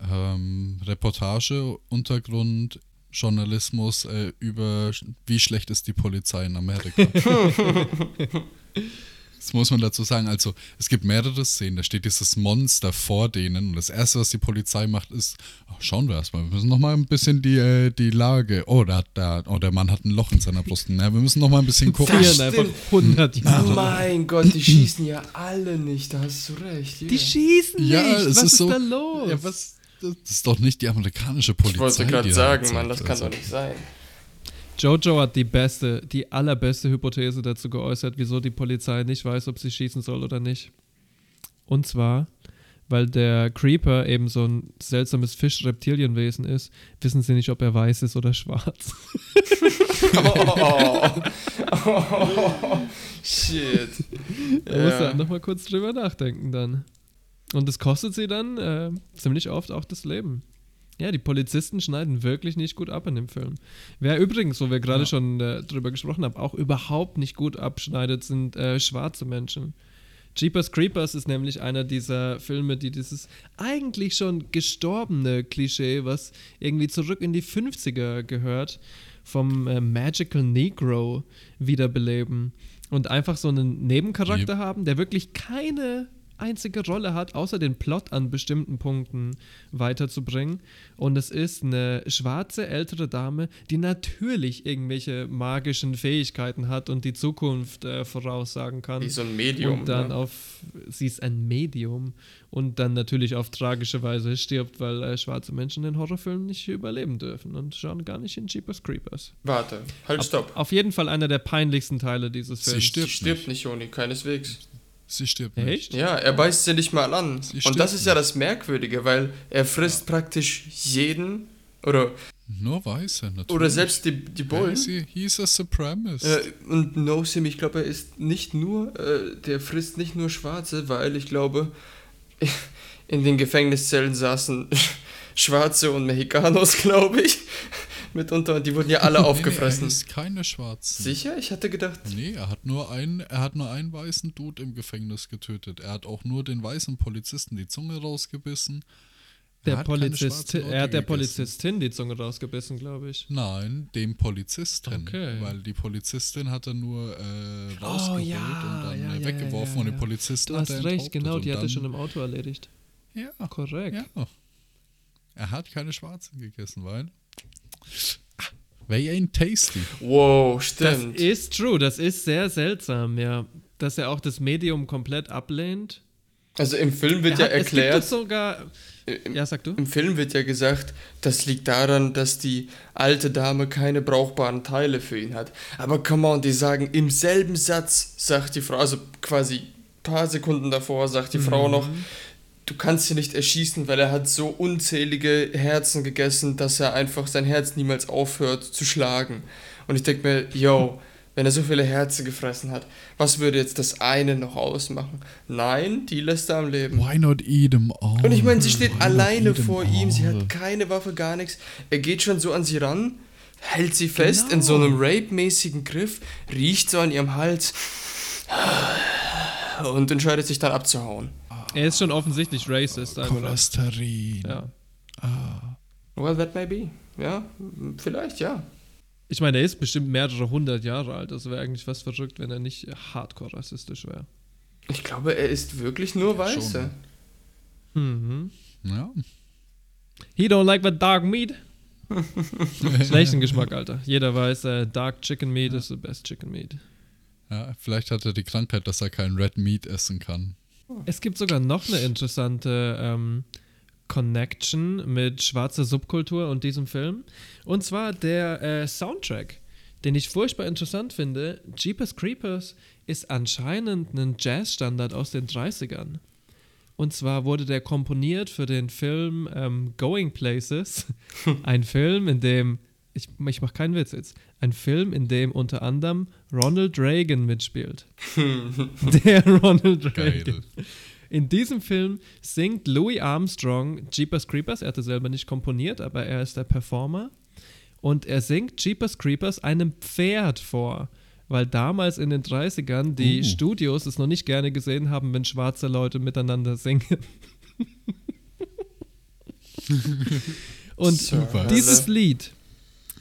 ähm, Reportage, Untergrund, Journalismus äh, über wie schlecht ist die Polizei in Amerika. das muss man dazu sagen. Also es gibt mehrere Szenen, da steht dieses Monster vor denen und das Erste, was die Polizei macht, ist, ach, schauen wir erstmal, wir müssen noch mal ein bisschen die, äh, die Lage, oh, da hat der, oh, der Mann hat ein Loch in seiner Brust, Na, wir müssen noch mal ein bisschen gucken. Das stimmt. Mein Gott, die schießen ja alle nicht, da hast du recht. Die schießen Ja, nicht. es was ist ist so- da los? Ja, was, das ist doch nicht die amerikanische Polizei. Ich wollte gerade da sagen, zeigt. Mann, das kann Also, doch nicht sein. Jojo hat die beste, die allerbeste Hypothese dazu geäußert, wieso die Polizei nicht weiß, ob sie schießen soll oder nicht. Und zwar, weil der Creeper eben so ein seltsames Fisch-Reptilienwesen ist, wissen sie nicht, ob er weiß ist oder schwarz. Oh, oh, shit. Da muss Ja. er nochmal kurz drüber nachdenken dann. Und das kostet sie dann äh, ziemlich oft auch das Leben. Ja, die Polizisten schneiden wirklich nicht gut ab in dem Film. Wer übrigens, wo wir gerade schon äh, drüber gesprochen haben, auch überhaupt nicht gut abschneidet, sind äh, schwarze Menschen. Jeepers Creepers ist nämlich einer dieser Filme, die dieses eigentlich schon gestorbene Klischee, was irgendwie zurück in die 50er gehört, vom äh, Magical Negro wiederbeleben und einfach so einen Nebencharakter haben, der wirklich keine einzige Rolle hat, außer den Plot an bestimmten Punkten weiterzubringen. Und es ist eine schwarze ältere Dame, die natürlich irgendwelche magischen Fähigkeiten hat und die Zukunft äh, voraussagen kann. Wie so ein Medium, Und dann ne? auf, sie ist ein Medium und dann natürlich auf tragische Weise stirbt, weil äh, schwarze Menschen in Horrorfilmen nicht überleben dürfen und schon gar nicht in Jeepers Creepers. Warte, halt, Auf- stopp. Auf jeden Fall einer der peinlichsten Teile dieses Sie Films. stirbt Sie stirbt nicht, Joni, keineswegs. Sie stirbt Echt? Ja, er beißt sie nicht mal an. Und das ist ja das Merkwürdige, weil er frisst praktisch jeden oder, Nur Weiße, natürlich. oder selbst die, die Bullen. He, he's a supremacist. Äh, und No Sim, ich glaube, er ist nicht nur, äh, der frisst nicht nur Schwarze, weil ich glaube, in den Gefängniszellen saßen Schwarze und Mexicanos, glaube ich, mitunter. Und die wurden ja alle Nee, aufgefressen. Nee, er ist keine Schwarzen. Sicher? Ich hatte gedacht. Nee, er hat nur einen, er hat nur einen weißen Dude im Gefängnis getötet. Er hat auch nur den weißen Polizisten die Zunge rausgebissen. Er Der hat keine Polizist, er hat der gegessen. Polizistin die Zunge rausgebissen, glaube ich. Nein, dem Polizisten. Okay. Weil die Polizistin hat er nur äh, rausgeholt ja, und dann ja, äh, ja, weggeworfen ja, und ja. den Polizisten Du hat hast er recht, genau, die hat er schon im Auto erledigt. Ja, Korrekt. ja. Er hat keine Schwarzen gegessen, weil. Ah, They ain't tasty. Wow, Das stimmt. ist true, das ist sehr seltsam, ja. Dass er auch das Medium komplett ablehnt. Also im Film wird Er ja hat- es gibt erklärt. sogar. Im, Ja, sag du. Im Film wird ja gesagt, das liegt daran, dass die alte Dame keine brauchbaren Teile für ihn hat. Aber come on, die sagen im selben Satz, sagt die Frau, also quasi ein paar Sekunden davor, sagt die Frau Mhm. noch, du kannst ihn nicht erschießen, weil er hat so unzählige Herzen gegessen, dass er einfach sein Herz niemals aufhört zu schlagen. Und ich denke mir, yo, wenn er so viele Herzen gefressen hat, was würde jetzt das eine noch ausmachen? Nein, die lässt er am Leben. Why not eat them all? Und ich meine, sie steht Why alleine vor ihm, sie hat keine Waffe, gar nichts. Er geht schon so an sie ran, hält sie fest in so einem Rape-mäßigen Griff, riecht so an ihrem Hals und entscheidet sich dann abzuhauen. Er ist schon offensichtlich racist. einfach. Cholesterin. Ja. Well, that may be. Ja, vielleicht, ja. Ich meine, er ist bestimmt mehrere hundert Jahre alt. Das wäre eigentlich was verrückt, wenn er nicht hardcore rassistisch wäre. Ich glaube, er ist wirklich nur Weiße. Mhm. Ja. He don't like the dark meat. Schlechten Geschmack, Alter. Jeder weiß, äh, dark chicken meat is the best chicken meat. ja. Vielleicht hat er die Krankheit, dass er kein Red Meat essen kann. Es gibt sogar noch eine interessante ähm, Connection mit schwarzer Subkultur und diesem Film. Und zwar der äh, Soundtrack, den ich furchtbar interessant finde. Jeepers Creepers ist anscheinend ein Jazzstandard aus den 30ern. Und zwar wurde der komponiert für den Film ähm, Going Places. Ein Film, in dem, ich, ich mache keinen Witz jetzt, ein Film, in dem unter anderem Ronald Reagan mitspielt. der Ronald Reagan. In diesem Film singt Louis Armstrong Jeepers Creepers. Er hatte selber nicht komponiert, aber er ist der Performer. Und er singt Jeepers Creepers einem Pferd vor. Weil damals in den 30ern die Uh. Studios es noch nicht gerne gesehen haben, wenn schwarze Leute miteinander singen. Und Super. dieses Lied,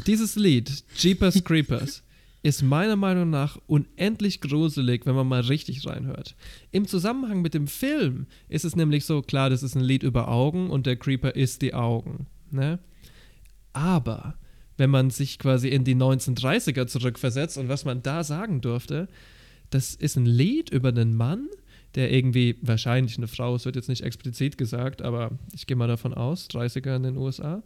dieses Lied, Jeepers Creepers, ist meiner Meinung nach unendlich gruselig, wenn man mal richtig reinhört. Im Zusammenhang mit dem Film ist es nämlich so, klar, das ist ein Lied über Augen und der Creeper ist die Augen. Ne? Aber wenn man sich quasi in die 1930er zurückversetzt und was man da sagen durfte, das ist ein Lied über einen Mann, der irgendwie, wahrscheinlich eine Frau, es wird jetzt nicht explizit gesagt, aber ich gehe mal davon aus, 30er in den USA,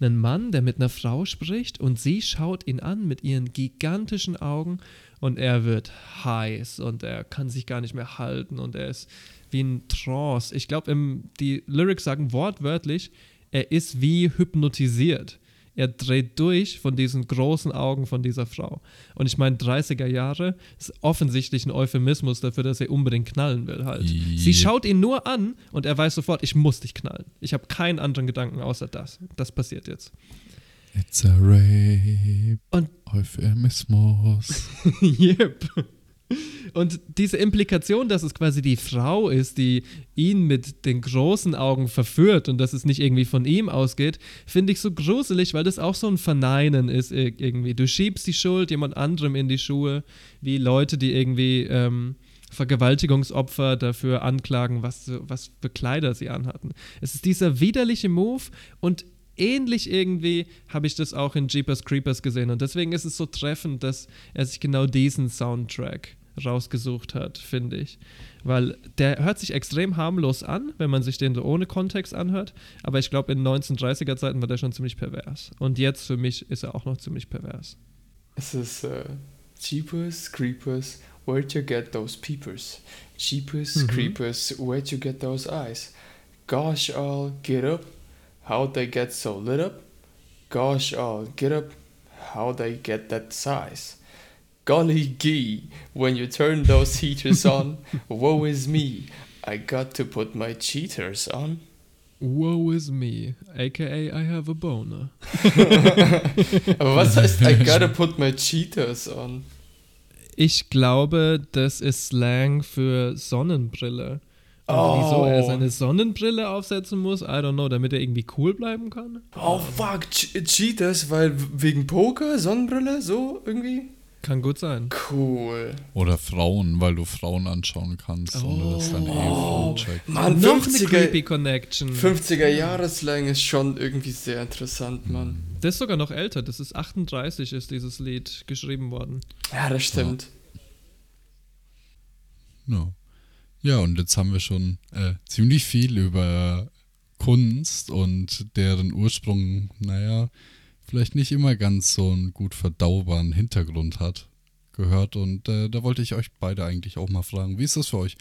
einen Mann, der mit einer Frau spricht und sie schaut ihn an mit ihren gigantischen Augen und er wird heiß und er kann sich gar nicht mehr halten und er ist wie ein Trance. Ich glaube, die Lyrics sagen wortwörtlich, er ist wie hypnotisiert. Er dreht durch von diesen großen Augen von dieser Frau. Und ich meine, 30er Jahre ist offensichtlich ein Euphemismus dafür, dass er unbedingt knallen will halt. Sie Yep. schaut ihn nur an und er weiß sofort, ich muss dich knallen. Ich habe keinen anderen Gedanken außer das. Das passiert jetzt. It's a rape. Und Euphemismus. yep. Und diese Implikation, dass es quasi die Frau ist, die ihn mit den großen Augen verführt und dass es nicht irgendwie von ihm ausgeht, finde ich so gruselig, weil das auch so ein Verneinen ist ir- irgendwie. Du schiebst die Schuld jemand anderem in die Schuhe, wie Leute, die irgendwie ähm, Vergewaltigungsopfer dafür anklagen, was, was für Kleider sie anhatten. Es ist dieser widerliche Move und ähnlich irgendwie habe ich das auch in Jeepers Creepers gesehen und deswegen ist es so treffend, dass er sich genau diesen Soundtrack rausgesucht hat, finde ich. Weil der hört sich extrem harmlos an, wenn man sich den so ohne Kontext anhört, aber ich glaube, in 1930er Zeiten war der schon ziemlich pervers. Und jetzt für mich ist er auch noch ziemlich pervers. Es ist äh, Jeepers Creepers, where'd you get those peepers? Jeepers Mhm. Creepers, where'd you get those eyes? Gosh, all get up, how'd they get so lit up? Gosh, all get up, how'd they get that size? Golly gee, when you turn those heaters on, woe is me, I got to put my cheaters on. Woe is me, aka I have a boner. Aber was heißt, I gotta put my cheaters on? Ich glaube, das ist Slang für Sonnenbrille. Oh. wieso er seine Sonnenbrille aufsetzen muss, I don't know, damit er irgendwie cool bleiben kann? Oh fuck, Che- Cheaters, weil wegen Poker, Sonnenbrille, so irgendwie? Kann gut sein. Cool. Oder Frauen, weil du Frauen anschauen kannst, ohne dass deine Ehefrau checkt. Mann, Noch 50er, eine creepy Connection. 50er Jahresslang ist schon irgendwie sehr interessant, Mann. Das ist sogar noch älter, das ist 38 ist dieses Lied geschrieben worden. Ja, das stimmt. Ja. Ja, und jetzt haben wir schon äh, ziemlich viel über Kunst und deren Ursprung, naja, vielleicht nicht immer ganz so einen gut verdaubaren Hintergrund hat, gehört. Und äh, da wollte ich euch beide eigentlich auch mal fragen, wie ist das für euch?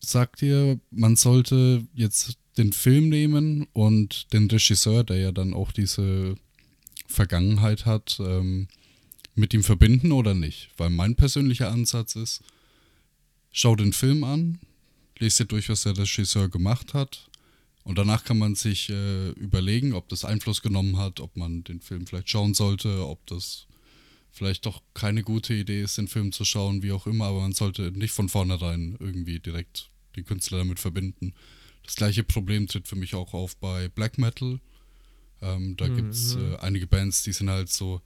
Sagt ihr, man sollte jetzt den Film nehmen und den Regisseur, der ja dann auch diese Vergangenheit hat, ähm, mit ihm verbinden oder nicht? Weil mein persönlicher Ansatz ist, schau den Film an, lese dir durch, was der Regisseur gemacht hat. Und danach kann man sich äh, überlegen, ob das Einfluss genommen hat, ob man den Film vielleicht schauen sollte, ob das vielleicht doch keine gute Idee ist, den Film zu schauen, wie auch immer, aber man sollte nicht von vornherein irgendwie direkt den Künstler damit verbinden. Das gleiche Problem tritt für mich auch auf bei Black Metal. Ähm, da Mhm. gibt es äh, einige Bands, die sind halt so,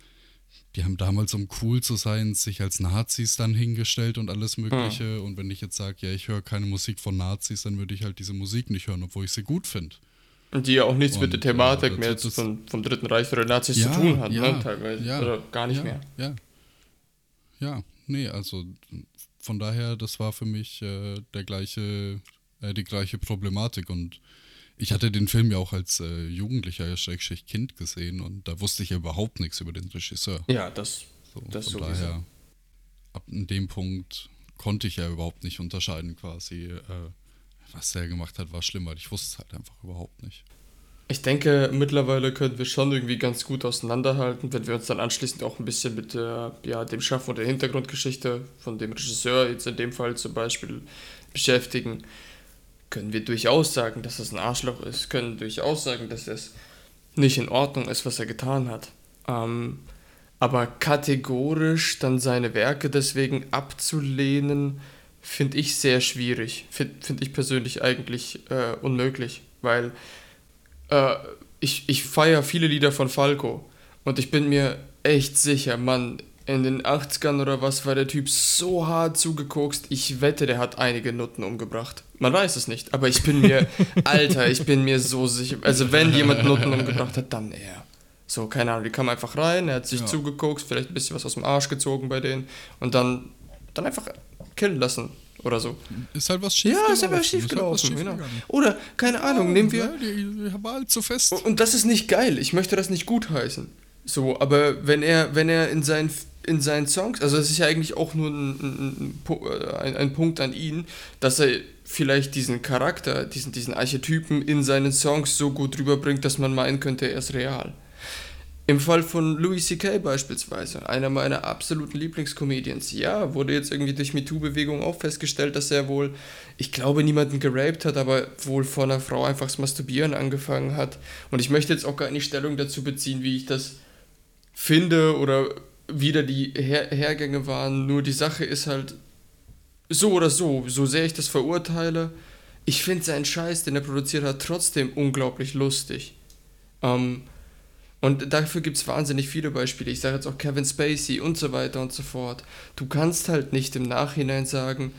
die haben damals, um cool zu sein, sich als Nazis dann hingestellt und alles Mögliche. Und wenn ich jetzt sage, ja, ich höre keine Musik von Nazis, dann würde ich halt diese Musik nicht hören, obwohl ich sie gut finde. Und die ja auch nichts mit der Und, Thematik äh, mehr von, vom Dritten Reich oder Nazis Ja, zu tun hat, ja, ne, teilweise. ja, oder gar nicht ja, mehr. Ja. Ja, nee, also von daher, das war für mich äh, der gleiche, äh, die gleiche Problematik und ich hatte den Film ja auch als äh, Jugendlicher, Schrägstrich Kind gesehen und da wusste ich ja überhaupt nichts über den Regisseur. Ja, das, So, das von sowieso. daher, ab dem Punkt konnte ich ja überhaupt nicht unterscheiden quasi, äh, was er gemacht hat, war schlimm, weil ich wusste es halt einfach überhaupt nicht. Ich denke, mittlerweile können wir schon irgendwie ganz gut auseinanderhalten, wenn wir uns dann anschließend auch ein bisschen mit der, ja, dem Schaffen und der Hintergrundgeschichte von dem Regisseur, jetzt in dem Fall zum Beispiel, beschäftigen. Können wir durchaus sagen, dass es ein Arschloch ist, können durchaus sagen, dass es nicht in Ordnung ist, was er getan hat. Ähm, aber kategorisch dann seine Werke deswegen abzulehnen, finde ich sehr schwierig. Finde find ich persönlich eigentlich äh, unmöglich, weil äh, ich, ich feiere viele Lieder von Falco und ich bin mir echt sicher, Mann, in den 80ern oder was war der Typ so hart zugekokst, ich wette, der hat einige Nutten umgebracht. Man weiß es nicht, aber ich bin mir, Alter, ich bin mir so sicher, also wenn jemand Nutten umgebracht hat, dann er. So, keine Ahnung, die kam einfach rein, er hat sich Ja. zugekokst, vielleicht ein bisschen was aus dem Arsch gezogen bei denen und dann, dann einfach killen lassen oder so. Ist halt was schief Ja, ist aber gelaufen, schief halt was gelaufen, genau. schiefgegangen. Oder, keine Ahnung, nehmen wir... Ja, die, die war halt zu fest. Und das ist nicht geil. Ich möchte das nicht gutheißen. So, aber wenn er, wenn er in seinen, in seinen Songs, also es ist ja eigentlich auch nur ein, äh, ein, ein Punkt an ihn, dass er vielleicht diesen Charakter, diesen, diesen Archetypen in seinen Songs so gut rüberbringt, dass man meinen könnte, er ist real. Im Fall von Louis C.K. beispielsweise, einer meiner absoluten Lieblingscomedians, ja, wurde jetzt irgendwie durch MeToo-Bewegung auch festgestellt, dass er wohl, ich glaube, niemanden geraped hat, aber wohl vor einer Frau einfach das Masturbieren angefangen hat. Und ich möchte jetzt auch gar nicht Stellung dazu beziehen, wie ich das finde oder wie da die Her Hergänge waren. Nur die Sache ist halt so oder so, so sehr ich das verurteile, ich finde seinen Scheiß, den er produziert hat, trotzdem unglaublich lustig. Ähm, Und dafür gibt es wahnsinnig viele Beispiele. Ich sage jetzt auch Kevin Spacey und so weiter und so fort. Du kannst halt nicht im Nachhinein sagen,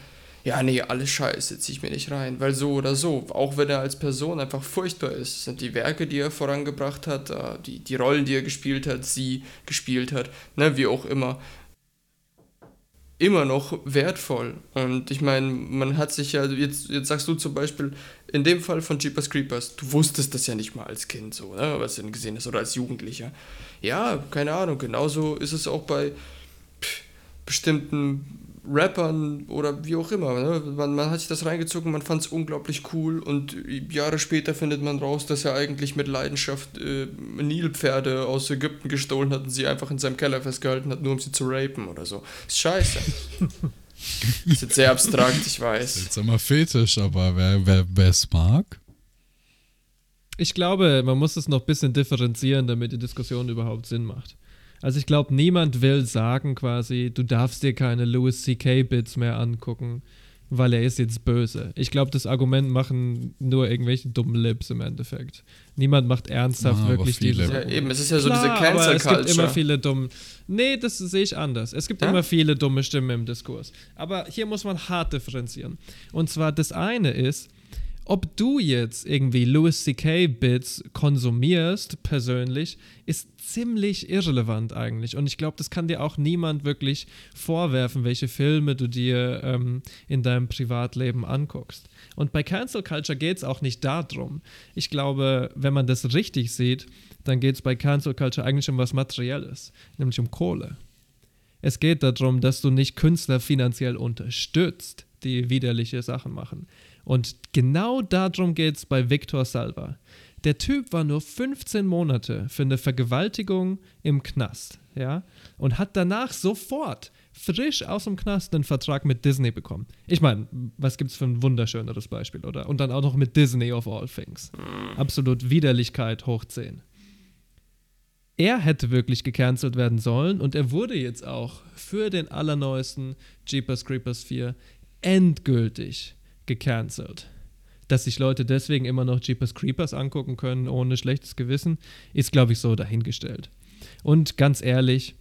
ja, nee, alles scheiße, zieh ich mir nicht rein. Weil so oder so, auch wenn er als Person einfach furchtbar ist, sind die Werke, die er vorangebracht hat, äh, die, die Rollen, die er gespielt hat, sie gespielt hat, ne, wie auch immer, immer noch wertvoll. Und ich meine, man hat sich ja, jetzt, jetzt sagst du zum Beispiel, in dem Fall von Jeepers Creepers, du wusstest das ja nicht mal als Kind so, ne, was du denn gesehen hast, oder als Jugendlicher. Ja, keine Ahnung, genauso ist es auch bei pff, bestimmten Rappern oder wie auch immer. Ne? Man, man, hat sich das reingezogen, man fand es unglaublich cool und Jahre später findet man raus, dass er eigentlich mit Leidenschaft äh, Nilpferde aus Ägypten gestohlen hat und sie einfach in seinem Keller festgehalten hat, nur um sie zu rapen oder so. Ist scheiße. ist jetzt sehr abstrakt, ich weiß. Jetzt immer fetisch, aber wer, wer, es mag? Ich glaube, man muss es noch ein bisschen differenzieren, damit die Diskussion überhaupt Sinn macht. Also ich glaube, niemand will sagen quasi, du darfst dir keine Louis C.K. Bits mehr angucken, weil er ist jetzt böse. Ich glaube, das Argument machen nur irgendwelche dummen Lips im Endeffekt. Niemand macht ernsthaft ah, wirklich diese. Ja, eben, es ist ja so Klar, diese Cancel Culture. Es gibt immer viele dumme. Nee, das sehe ich anders. Es gibt ja? immer viele dumme Stimmen im Diskurs. Aber hier muss man hart differenzieren. Und zwar das eine ist, ob du jetzt irgendwie Louis C.K. Bits konsumierst, persönlich, ist ziemlich irrelevant eigentlich. Und ich glaube, das kann dir auch niemand wirklich vorwerfen, welche Filme du dir ähm, in deinem Privatleben anguckst. Und bei Cancel Culture geht es auch nicht darum. Ich glaube, wenn man das richtig sieht, dann geht es bei Cancel Culture eigentlich um was Materielles, nämlich um Kohle. Es geht darum, dass du nicht Künstler finanziell unterstützt, die widerliche Sachen machen. Und genau darum geht es bei Victor Salva. Der Typ war nur 15 Monate für eine Vergewaltigung im Knast, ja, und hat danach sofort frisch aus dem Knast einen Vertrag mit Disney bekommen. Ich meine, was gibt es für ein wunderschöneres Beispiel, oder? Und dann auch noch mit Disney of all things. Absolut Widerlichkeit hoch 10. Er hätte wirklich gecancelt werden sollen und er wurde jetzt auch für den allerneuesten Jeepers Creepers 4 endgültig gecancelt. Dass sich Leute deswegen immer noch Jeepers Creepers angucken können, ohne schlechtes Gewissen, ist, glaube ich, so dahingestellt. Und ganz ehrlich,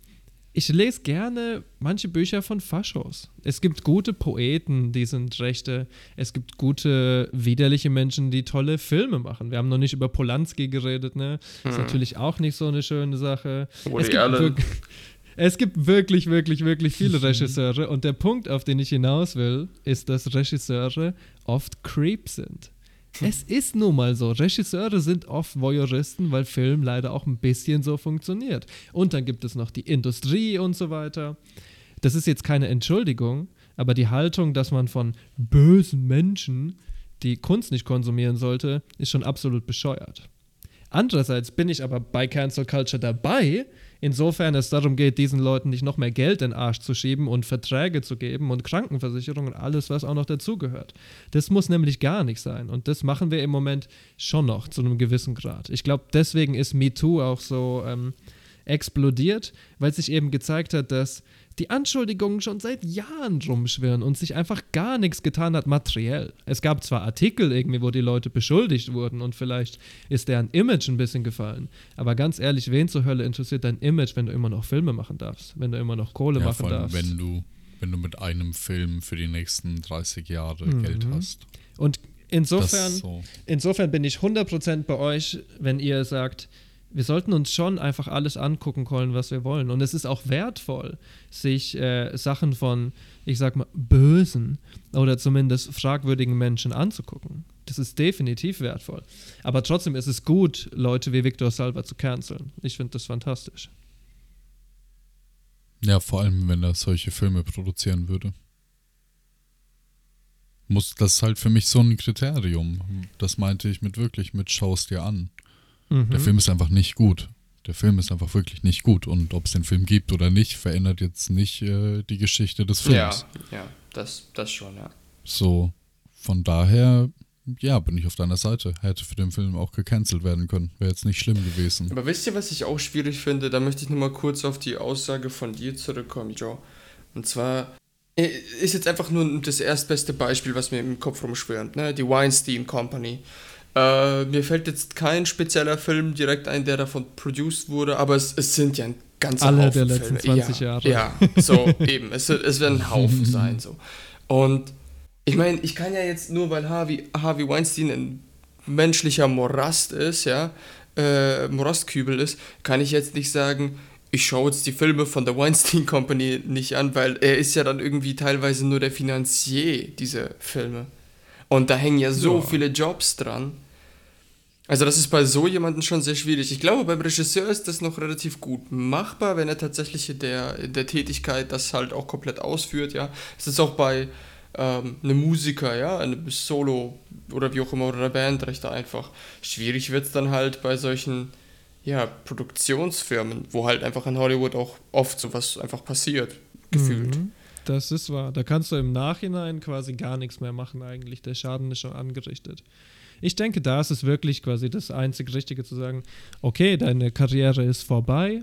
ich lese gerne manche Bücher von Faschos. Es gibt gute Poeten, die sind Rechte. Es gibt gute, widerliche Menschen, die tolle Filme machen. Wir haben noch nicht über Polanski geredet, ne? Hm. Ist natürlich auch nicht so eine schöne Sache. Woody gibt es gibt wirklich, wirklich, wirklich viele Regisseure und der Punkt, auf den ich hinaus will, ist, dass Regisseure oft Creeps sind. Es ist nun mal so. Regisseure sind oft Voyeuristen, weil Film leider auch ein bisschen so funktioniert. Und dann gibt es noch die Industrie und so weiter. Das ist jetzt keine Entschuldigung, aber die Haltung, dass man von bösen Menschen die Kunst nicht konsumieren sollte, ist schon absolut bescheuert. Andererseits bin ich aber bei Cancel Culture dabei, insofern es darum geht, diesen Leuten nicht noch mehr Geld in den Arsch zu schieben und Verträge zu geben und Krankenversicherung und alles, was auch noch dazugehört. Das muss nämlich gar nicht sein. Und das machen wir im Moment schon noch zu einem gewissen Grad. Ich glaube, deswegen ist MeToo auch so ähm, explodiert, weil sich eben gezeigt hat, dass die Anschuldigungen schon seit Jahren rumschwirren und sich einfach gar nichts getan hat materiell. Es gab zwar Artikel irgendwie, wo die Leute beschuldigt wurden und vielleicht ist deren Image ein bisschen gefallen, aber ganz ehrlich, wen zur Hölle interessiert dein Image, wenn du immer noch Filme machen darfst, wenn du immer noch Kohle ja, machen vor allem, darfst? Wenn du, wenn du mit einem Film für die nächsten 30 Jahre mhm. Geld hast. Und insofern, so. insofern bin ich 100% bei euch, wenn ihr sagt, wir sollten uns schon einfach alles angucken können, was wir wollen. Und es ist auch wertvoll, sich äh, Sachen von, ich sag mal, bösen oder zumindest fragwürdigen Menschen anzugucken. Das ist definitiv wertvoll. Aber trotzdem ist es gut, Leute wie Victor Salva zu canceln. Ich finde das fantastisch. Ja, vor allem, wenn er solche Filme produzieren würde. Muss das halt für mich so ein Kriterium. Das meinte ich mit wirklich mit schaust dir an. Mhm. Der Film ist einfach nicht gut. Der Film ist einfach wirklich nicht gut. Und ob es den Film gibt oder nicht, verändert jetzt nicht äh, die Geschichte des Films. Ja, ja, das, das schon, ja. So, von daher, ja, bin ich auf deiner Seite. Hätte für den Film auch gecancelt werden können. Wäre jetzt nicht schlimm gewesen. Aber wisst ihr, was ich auch schwierig finde? Da möchte ich nur mal kurz auf die Aussage von dir zurückkommen, Joe. Und zwar ist jetzt einfach nur das erstbeste Beispiel, was mir im Kopf rumschwirrt, ne? Die Weinstein Company Äh, mir fällt jetzt kein spezieller Film direkt ein, der davon produced wurde, aber es, es sind ja ein ganzer Alle Haufen der letzten Filme. 20 ja, Jahre. Ja, so eben. Es, es werden ein Haufen sein. So. Und ich meine, ich kann ja jetzt nur, weil Harvey, Harvey Weinstein ein menschlicher Morast ist, ja, äh, Morastkübel ist, kann ich jetzt nicht sagen, ich schaue jetzt die Filme von der Weinstein Company nicht an, weil er ist ja dann irgendwie teilweise nur der Finanzier dieser Filme. Und da hängen ja so Ja. viele Jobs dran. Also das ist bei so jemandem schon sehr schwierig. Ich glaube, beim Regisseur ist das noch relativ gut machbar, wenn er tatsächlich in der, in der Tätigkeit das halt auch komplett ausführt, ja. Es ist auch bei ähm, einem Musiker, ja, einem Solo oder wie auch immer, oder einer Band recht einfach. Schwierig wird es dann halt bei solchen, ja, Produktionsfirmen, wo halt einfach in Hollywood auch oft sowas einfach passiert, gefühlt. Mhm, Das ist wahr. Da kannst du im Nachhinein quasi gar nichts mehr machen eigentlich. Der Schaden ist schon angerichtet. Ich denke, da ist es wirklich quasi das einzig Richtige zu sagen, okay, deine Karriere ist vorbei,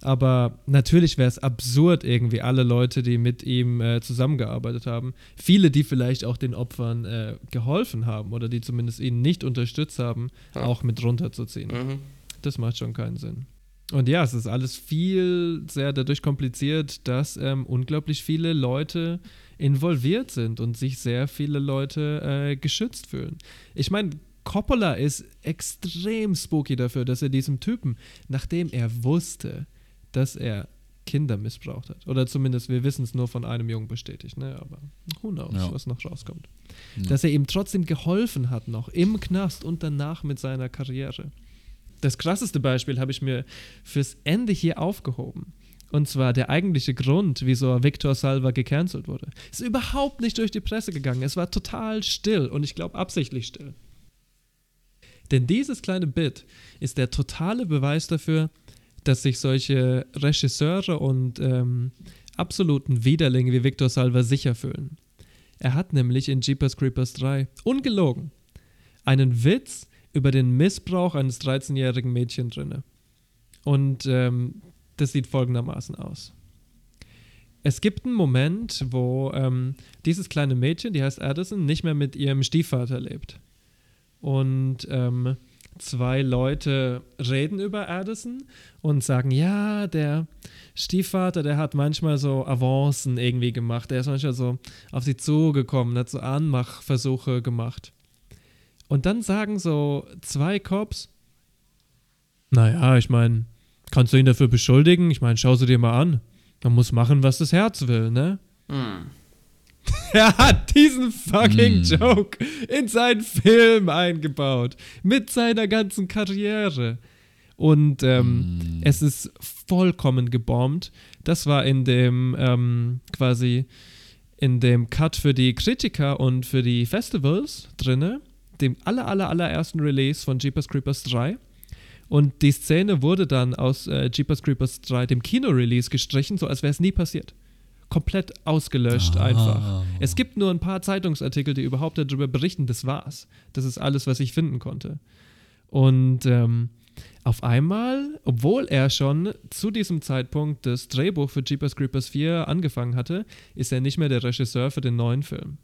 aber natürlich wäre es absurd irgendwie alle Leute, die mit ihm äh, zusammengearbeitet haben, viele, die vielleicht auch den Opfern äh, geholfen haben oder die zumindest ihnen nicht unterstützt haben, Ja. auch mit runterzuziehen. Mhm. Das macht schon keinen Sinn. Und ja, es ist alles viel sehr dadurch kompliziert, dass ähm, unglaublich viele Leute involviert sind und sich sehr viele Leute äh, geschützt fühlen. Ich meine, Coppola ist extrem spooky dafür, dass er diesem Typen, nachdem er wusste, dass er Kinder missbraucht hat, oder zumindest wir wissen es nur von einem Jungen bestätigt, ne? aber who knows, Ja. was noch rauskommt. Ja. Dass er ihm trotzdem geholfen hat noch im Knast und danach mit seiner Karriere. Das krasseste Beispiel habe ich mir fürs Ende hier aufgehoben. Und zwar der eigentliche Grund, wieso Victor Salva gecancelt wurde. Ist überhaupt nicht durch die Presse gegangen. Es war total still und ich glaube absichtlich still. Denn dieses kleine Bit ist der totale Beweis dafür, dass sich solche Regisseure und ähm, absoluten Widerlinge wie Victor Salva sicher fühlen. Er hat nämlich in Jeepers Creepers 3, ungelogen, einen Witz über den Missbrauch eines 13-jährigen Mädchen drinne. Und ähm, das sieht folgendermaßen aus. Es gibt einen Moment, wo ähm, dieses kleine Mädchen, die heißt Addison, nicht mehr mit ihrem Stiefvater lebt. Und ähm, zwei Leute reden über Addison und sagen, ja, der Stiefvater, der hat manchmal so Avancen irgendwie gemacht. Der ist manchmal so auf sie zugekommen, hat so Anmachversuche gemacht. Und dann sagen so zwei Cops, naja, ich meine, kannst du ihn dafür beschuldigen? Ich meine, schau sie dir mal an. Man muss machen, was das Herz will, ne? Er hat diesen fucking Hm. Joke in seinen Film eingebaut. Mit seiner ganzen Karriere. Und ähm, es ist vollkommen gebombt. Das war in dem ähm, quasi in dem Cut für die Kritiker und für die Festivals drinne, dem aller, aller, allerersten Release von Jeepers Creepers 3. Und die Szene wurde dann aus äh, Jeepers Creepers 3, dem Kino-Release, gestrichen, so als wäre es nie passiert. Komplett ausgelöscht Ah. einfach. Es gibt nur ein paar Zeitungsartikel, die überhaupt darüber berichten, das war's. Das ist alles, was ich finden konnte. Und ähm, auf einmal, obwohl er schon zu diesem Zeitpunkt das Drehbuch für Jeepers Creepers 4 angefangen hatte, ist er nicht mehr der Regisseur für den neuen Film.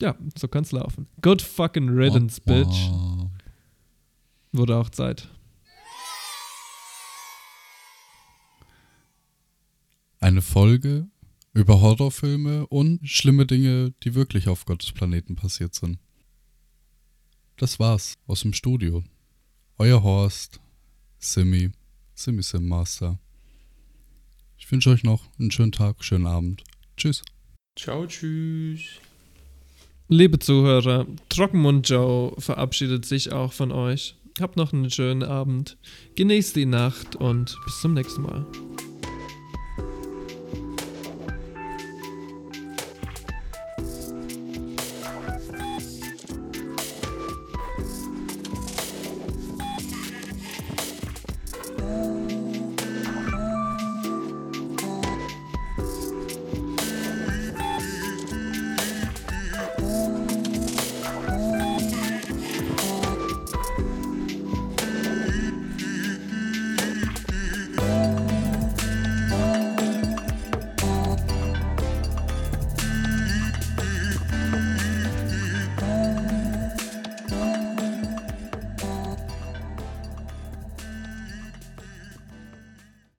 Ja, so kann's laufen. Good fucking riddance, bitch. Wurde auch Zeit. Eine Folge über Horrorfilme und schlimme Dinge, die wirklich auf Gottes Planeten passiert sind. Das war's aus dem Studio. Euer Horst, Simi, Simi Sim Master. Ich wünsche euch noch einen schönen Tag, schönen Abend. Tschüss. Ciao, tschüss. Liebe Zuhörer, Trockenmund Joe verabschiedet sich auch von euch. Habt noch einen schönen Abend, genießt die Nacht und bis zum nächsten Mal.